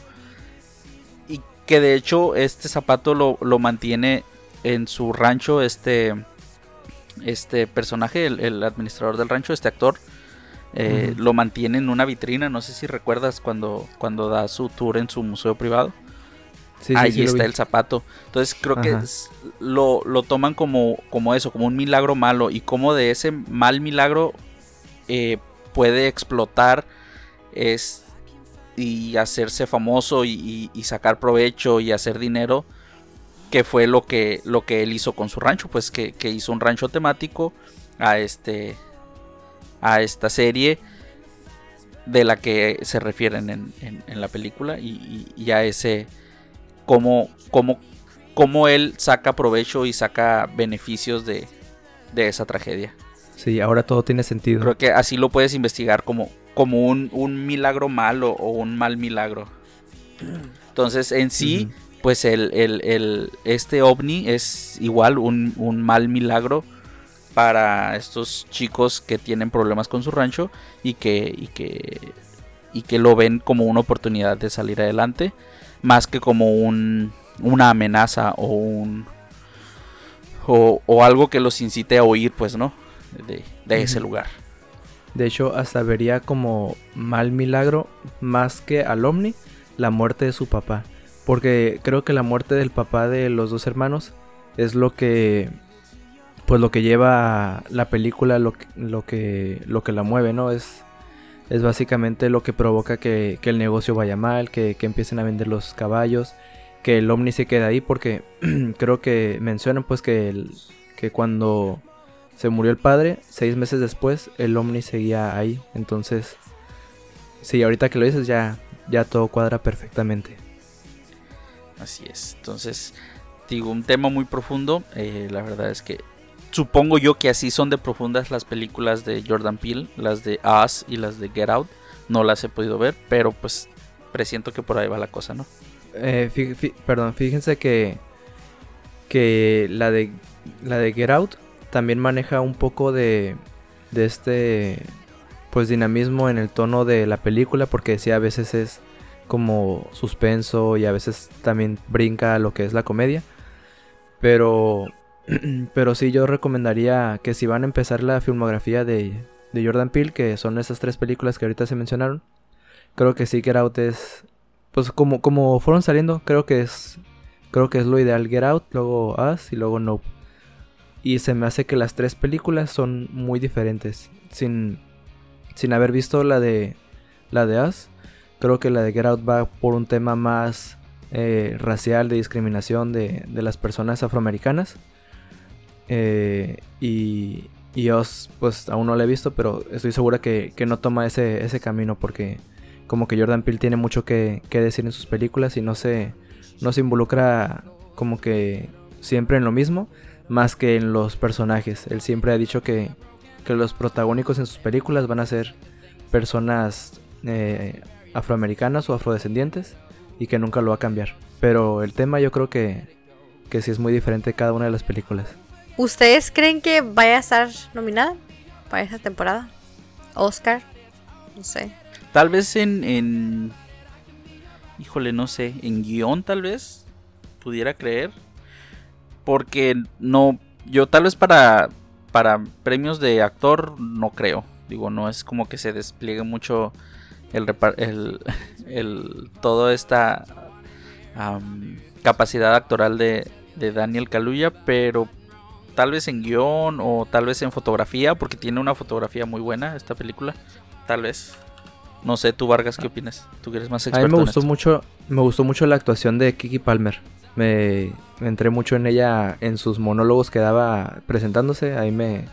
Y que de hecho este zapato lo, lo mantiene en su rancho, este, este personaje, el, el, administrador del rancho, este actor, eh, uh -huh. lo mantiene en una vitrina. No sé si recuerdas cuando, cuando da su tour en su museo privado. Sí, Ahí sí, sí, está el zapato. Entonces creo Ajá. que lo, lo, toman como, como eso, como un milagro malo. Y como de ese mal milagro eh, puede explotar es, y hacerse famoso y, y, y, sacar provecho y hacer dinero. Que fue lo que, lo que él hizo con su rancho. Pues que, que hizo un rancho temático a este. a esta serie de la que se refieren en, en, en la película. Y, y a ese cómo, cómo, cómo él saca provecho y saca beneficios de, de, esa tragedia. Sí, ahora todo tiene sentido. Creo que así lo puedes investigar como, como un, un milagro malo o un mal milagro. Entonces, en sí, uh -huh. pues el, el, el, este ovni es igual un, un mal milagro para estos chicos que tienen problemas con su rancho y que, y que, y que lo ven como una oportunidad de salir adelante más que como un, una amenaza o un o, o, algo que los incite a huir pues no de, de ese lugar. De hecho hasta vería como mal milagro más que al ovni la muerte de su papá. Porque creo que la muerte del papá de los dos hermanos es lo que pues lo que lleva la película lo, lo que lo que la mueve no es es básicamente lo que provoca que, que el negocio vaya mal, que, que, empiecen a vender los caballos, que el Omni se quede ahí, porque creo que mencionan pues que, el, que cuando se murió el padre, seis meses después, el Omni seguía ahí. Entonces, sí, ahorita que lo dices ya, ya todo cuadra perfectamente. Así es, entonces, digo, un tema muy profundo, eh, la verdad es que supongo yo que así son de profundas las películas de Jordan Peele, las de Us y las de Get Out. No las he podido ver, pero pues presiento que por ahí va la cosa, ¿no? Eh, perdón, fíjense que que la de la de Get Out también maneja un poco de de este pues dinamismo en el tono de la película porque sí a veces es como suspenso y a veces también brinca lo que es la comedia. Pero pero sí, yo recomendaría que si van a empezar la filmografía de, de, Jordan Peele, que son esas tres películas que ahorita se mencionaron, creo que sí, Get Out es. Pues como, como fueron saliendo, creo que es Creo que es lo ideal Get Out, luego Us y luego Nope. Y se me hace que las tres películas son muy diferentes. Sin, sin haber visto la de, la de Us, creo que la de Get Out va por un tema más eh, racial, de discriminación de, de las personas afroamericanas. Eh, y, y Oz, pues aún no la he visto, pero estoy segura que, que no toma ese, ese camino porque como que Jordan Peele tiene mucho que, que, decir en sus películas y no se, no se involucra como que siempre en lo mismo, más que en los personajes. Él siempre ha dicho que, que los protagónicos en sus películas van a ser personas eh, afroamericanas o afrodescendientes y que nunca lo va a cambiar. Pero el tema yo creo que, que sí es muy diferente cada una de las películas. ¿Ustedes creen que vaya a estar nominada para esta temporada? Oscar, no sé. Tal vez en, en híjole, no sé, en guion tal vez pudiera creer. Porque no, yo tal vez para, para premios de actor no creo. Digo, no es como que se despliegue mucho el, el, el toda esta capacidad actoral de, de Daniel Kaluuya, pero tal vez en guion o tal vez en fotografía, porque tiene una fotografía muy buena esta película, tal vez. No sé, tú Vargas, ¿qué opinas? Tú que eres más experto. A mí me gustó mucho, me gustó mucho la actuación de Kiki Palmer. Me, me, entré mucho en ella en sus monólogos que daba presentándose, ahí me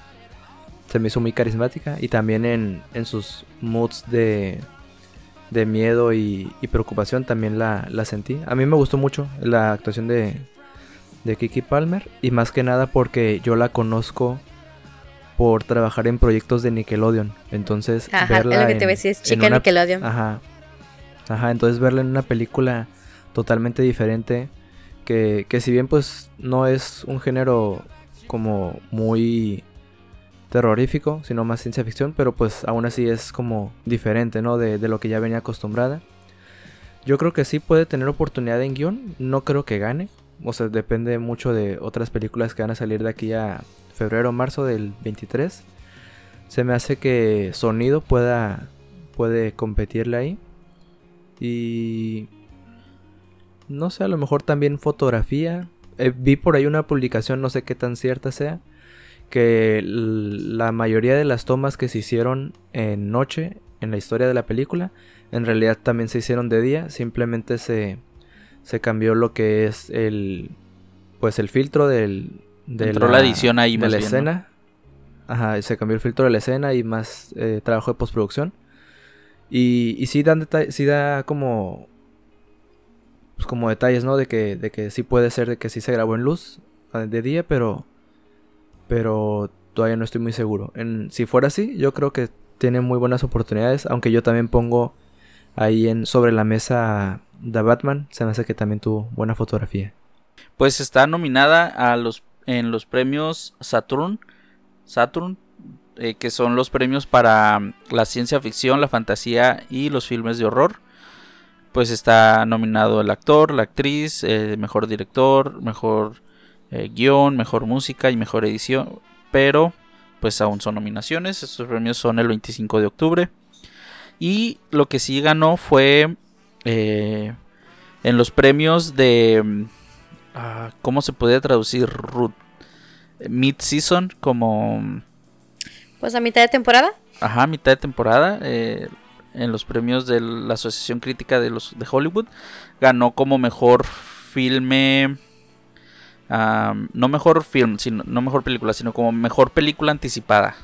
se me hizo muy carismática y también en, en sus moods de, de miedo y, y preocupación también la, la, sentí. A mí me gustó mucho la actuación de, de Kiki Palmer y más que nada porque yo la conozco por trabajar en proyectos de Nickelodeon. Entonces, ajá, verla es lo que te decía, es chica una, Nickelodeon. Ajá. Ajá, entonces verla en una película totalmente diferente que, que si bien pues no es un género como muy terrorífico, sino más ciencia ficción, pero pues aún así es como diferente, ¿no? De, de lo que ya venía acostumbrada. Yo creo que sí puede tener oportunidad en guion, no creo que gane, o sea, depende mucho de otras películas que van a salir de aquí a febrero o marzo del 23. Se me hace que sonido pueda puede competirle ahí. Y no sé, a lo mejor también fotografía. Eh, vi por ahí una publicación, no sé qué tan cierta sea, que la mayoría de las tomas que se hicieron en noche en la historia de la película, en realidad también se hicieron de día, simplemente se se cambió lo que es el pues el filtro del de Entró la, la, edición ahí de la bien, escena. ¿no? ajá se cambió el filtro de la escena y más eh, trabajo de postproducción. Y, y sí dan sí da como pues como detalles no de que de que sí puede ser de que sí se grabó en luz eh, de día pero pero todavía no estoy muy seguro. En si fuera así yo creo que tiene muy buenas oportunidades aunque yo también pongo ahí en sobre la mesa The Batman se me hace que también tuvo buena fotografía. Pues está nominada a los en los premios Saturn, Saturn, eh, que son los premios para la ciencia ficción, la fantasía y los filmes de horror. Pues está nominado el actor, la actriz, eh, mejor director, mejor eh, guion, mejor música y mejor edición. Pero pues aún son nominaciones. Estos premios son el 25 de octubre. Y lo que sí ganó fue eh, en los premios de... Uh, ¿Cómo se podría traducir? Mid-season, como... Pues a mitad de temporada. Ajá, mitad de temporada. Eh, en los premios de la Asociación Crítica de, los, de Hollywood. Ganó como mejor filme... Um, no mejor film, sino, no mejor película, sino como mejor película anticipada.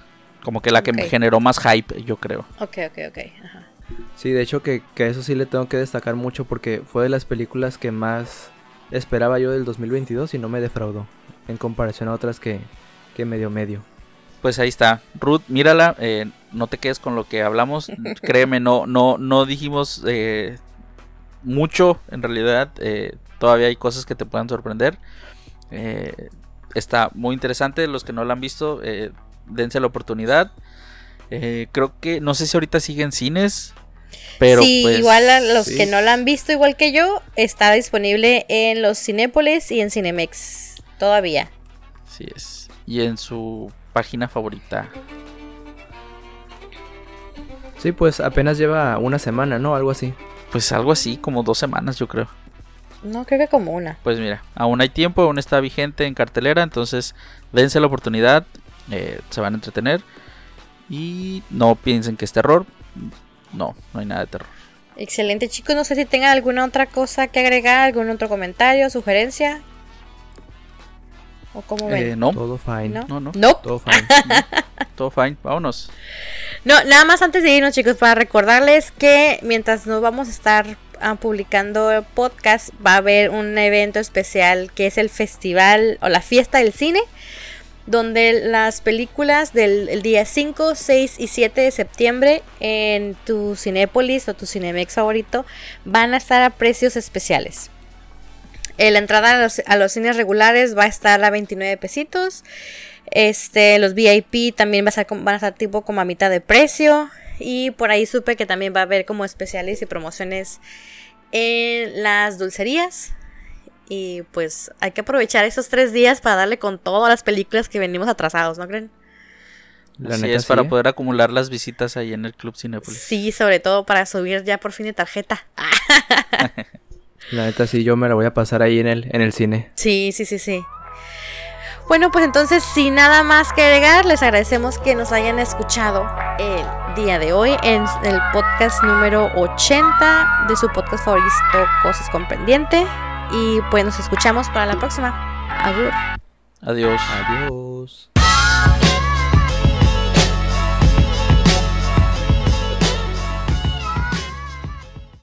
Como que la okay. que me generó más hype, yo creo. Ok, ok, ok. Ajá. Sí, de hecho que, que, eso sí le tengo que destacar mucho porque fue de las películas que más esperaba yo del 2022 y no me defraudó en comparación a otras que, que medio medio. Pues ahí está, Ruth, mírala, eh, no te quedes con lo que hablamos, créeme, no, no, no dijimos eh, mucho en realidad, eh, todavía hay cosas que te puedan sorprender. Está muy interesante, los que no la han visto, dense la oportunidad. Creo que, no sé si ahorita siguen cines. Pero sí, pues, igual a los sí. que no la han visto igual que yo, está disponible en los Cinépolis y en Cinemex. Todavía. Así es. Y en su página favorita. Sí, pues apenas lleva una semana, ¿no? Algo así. Pues algo así, como dos semanas yo creo. No, creo que como una. Pues mira, aún hay tiempo, aún está vigente en cartelera, entonces dense la oportunidad, eh, se van a entretener y no piensen que es terror. No, no hay nada de terror. Excelente, chicos. No sé si tengan alguna otra cosa que agregar, algún otro comentario, sugerencia. ¿O cómo ven? Eh, no, Todo fine. ¿No? no, no, Nope. Todo fine. todo fine, vámonos. No, nada más antes de irnos, chicos, para recordarles que mientras nos vamos a estar ah, publicando podcast, va a haber un evento especial que es el festival o la fiesta del cine, donde las películas del el día 5, 6 y 7 de septiembre en tu Cinépolis o tu Cinemex favorito van a estar a precios especiales. Eh, la entrada a los, cines regulares va a estar a 29 pesitos. Este, los VIP también va a estar, van a estar tipo como a mitad de precio. Y por ahí supe que también va a haber como especiales y promociones en las dulcerías. Y pues hay que aprovechar esos tres días para darle con todas las películas que venimos atrasados, ¿no creen? La Así neta, es, para sí, ¿eh? poder acumular las visitas ahí en el Club Cinépolis. Sí, sobre todo para subir ya por fin de tarjeta. La neta sí, yo me la voy a pasar ahí en el, en el cine. Sí, sí, sí, sí. Bueno, pues entonces, sin nada más que agregar, les agradecemos que nos hayan escuchado el día de hoy en el podcast número 80 de su podcast favorito, Cosas con Pendiente. Y pues nos escuchamos para la próxima. Agur. Adiós. Adiós.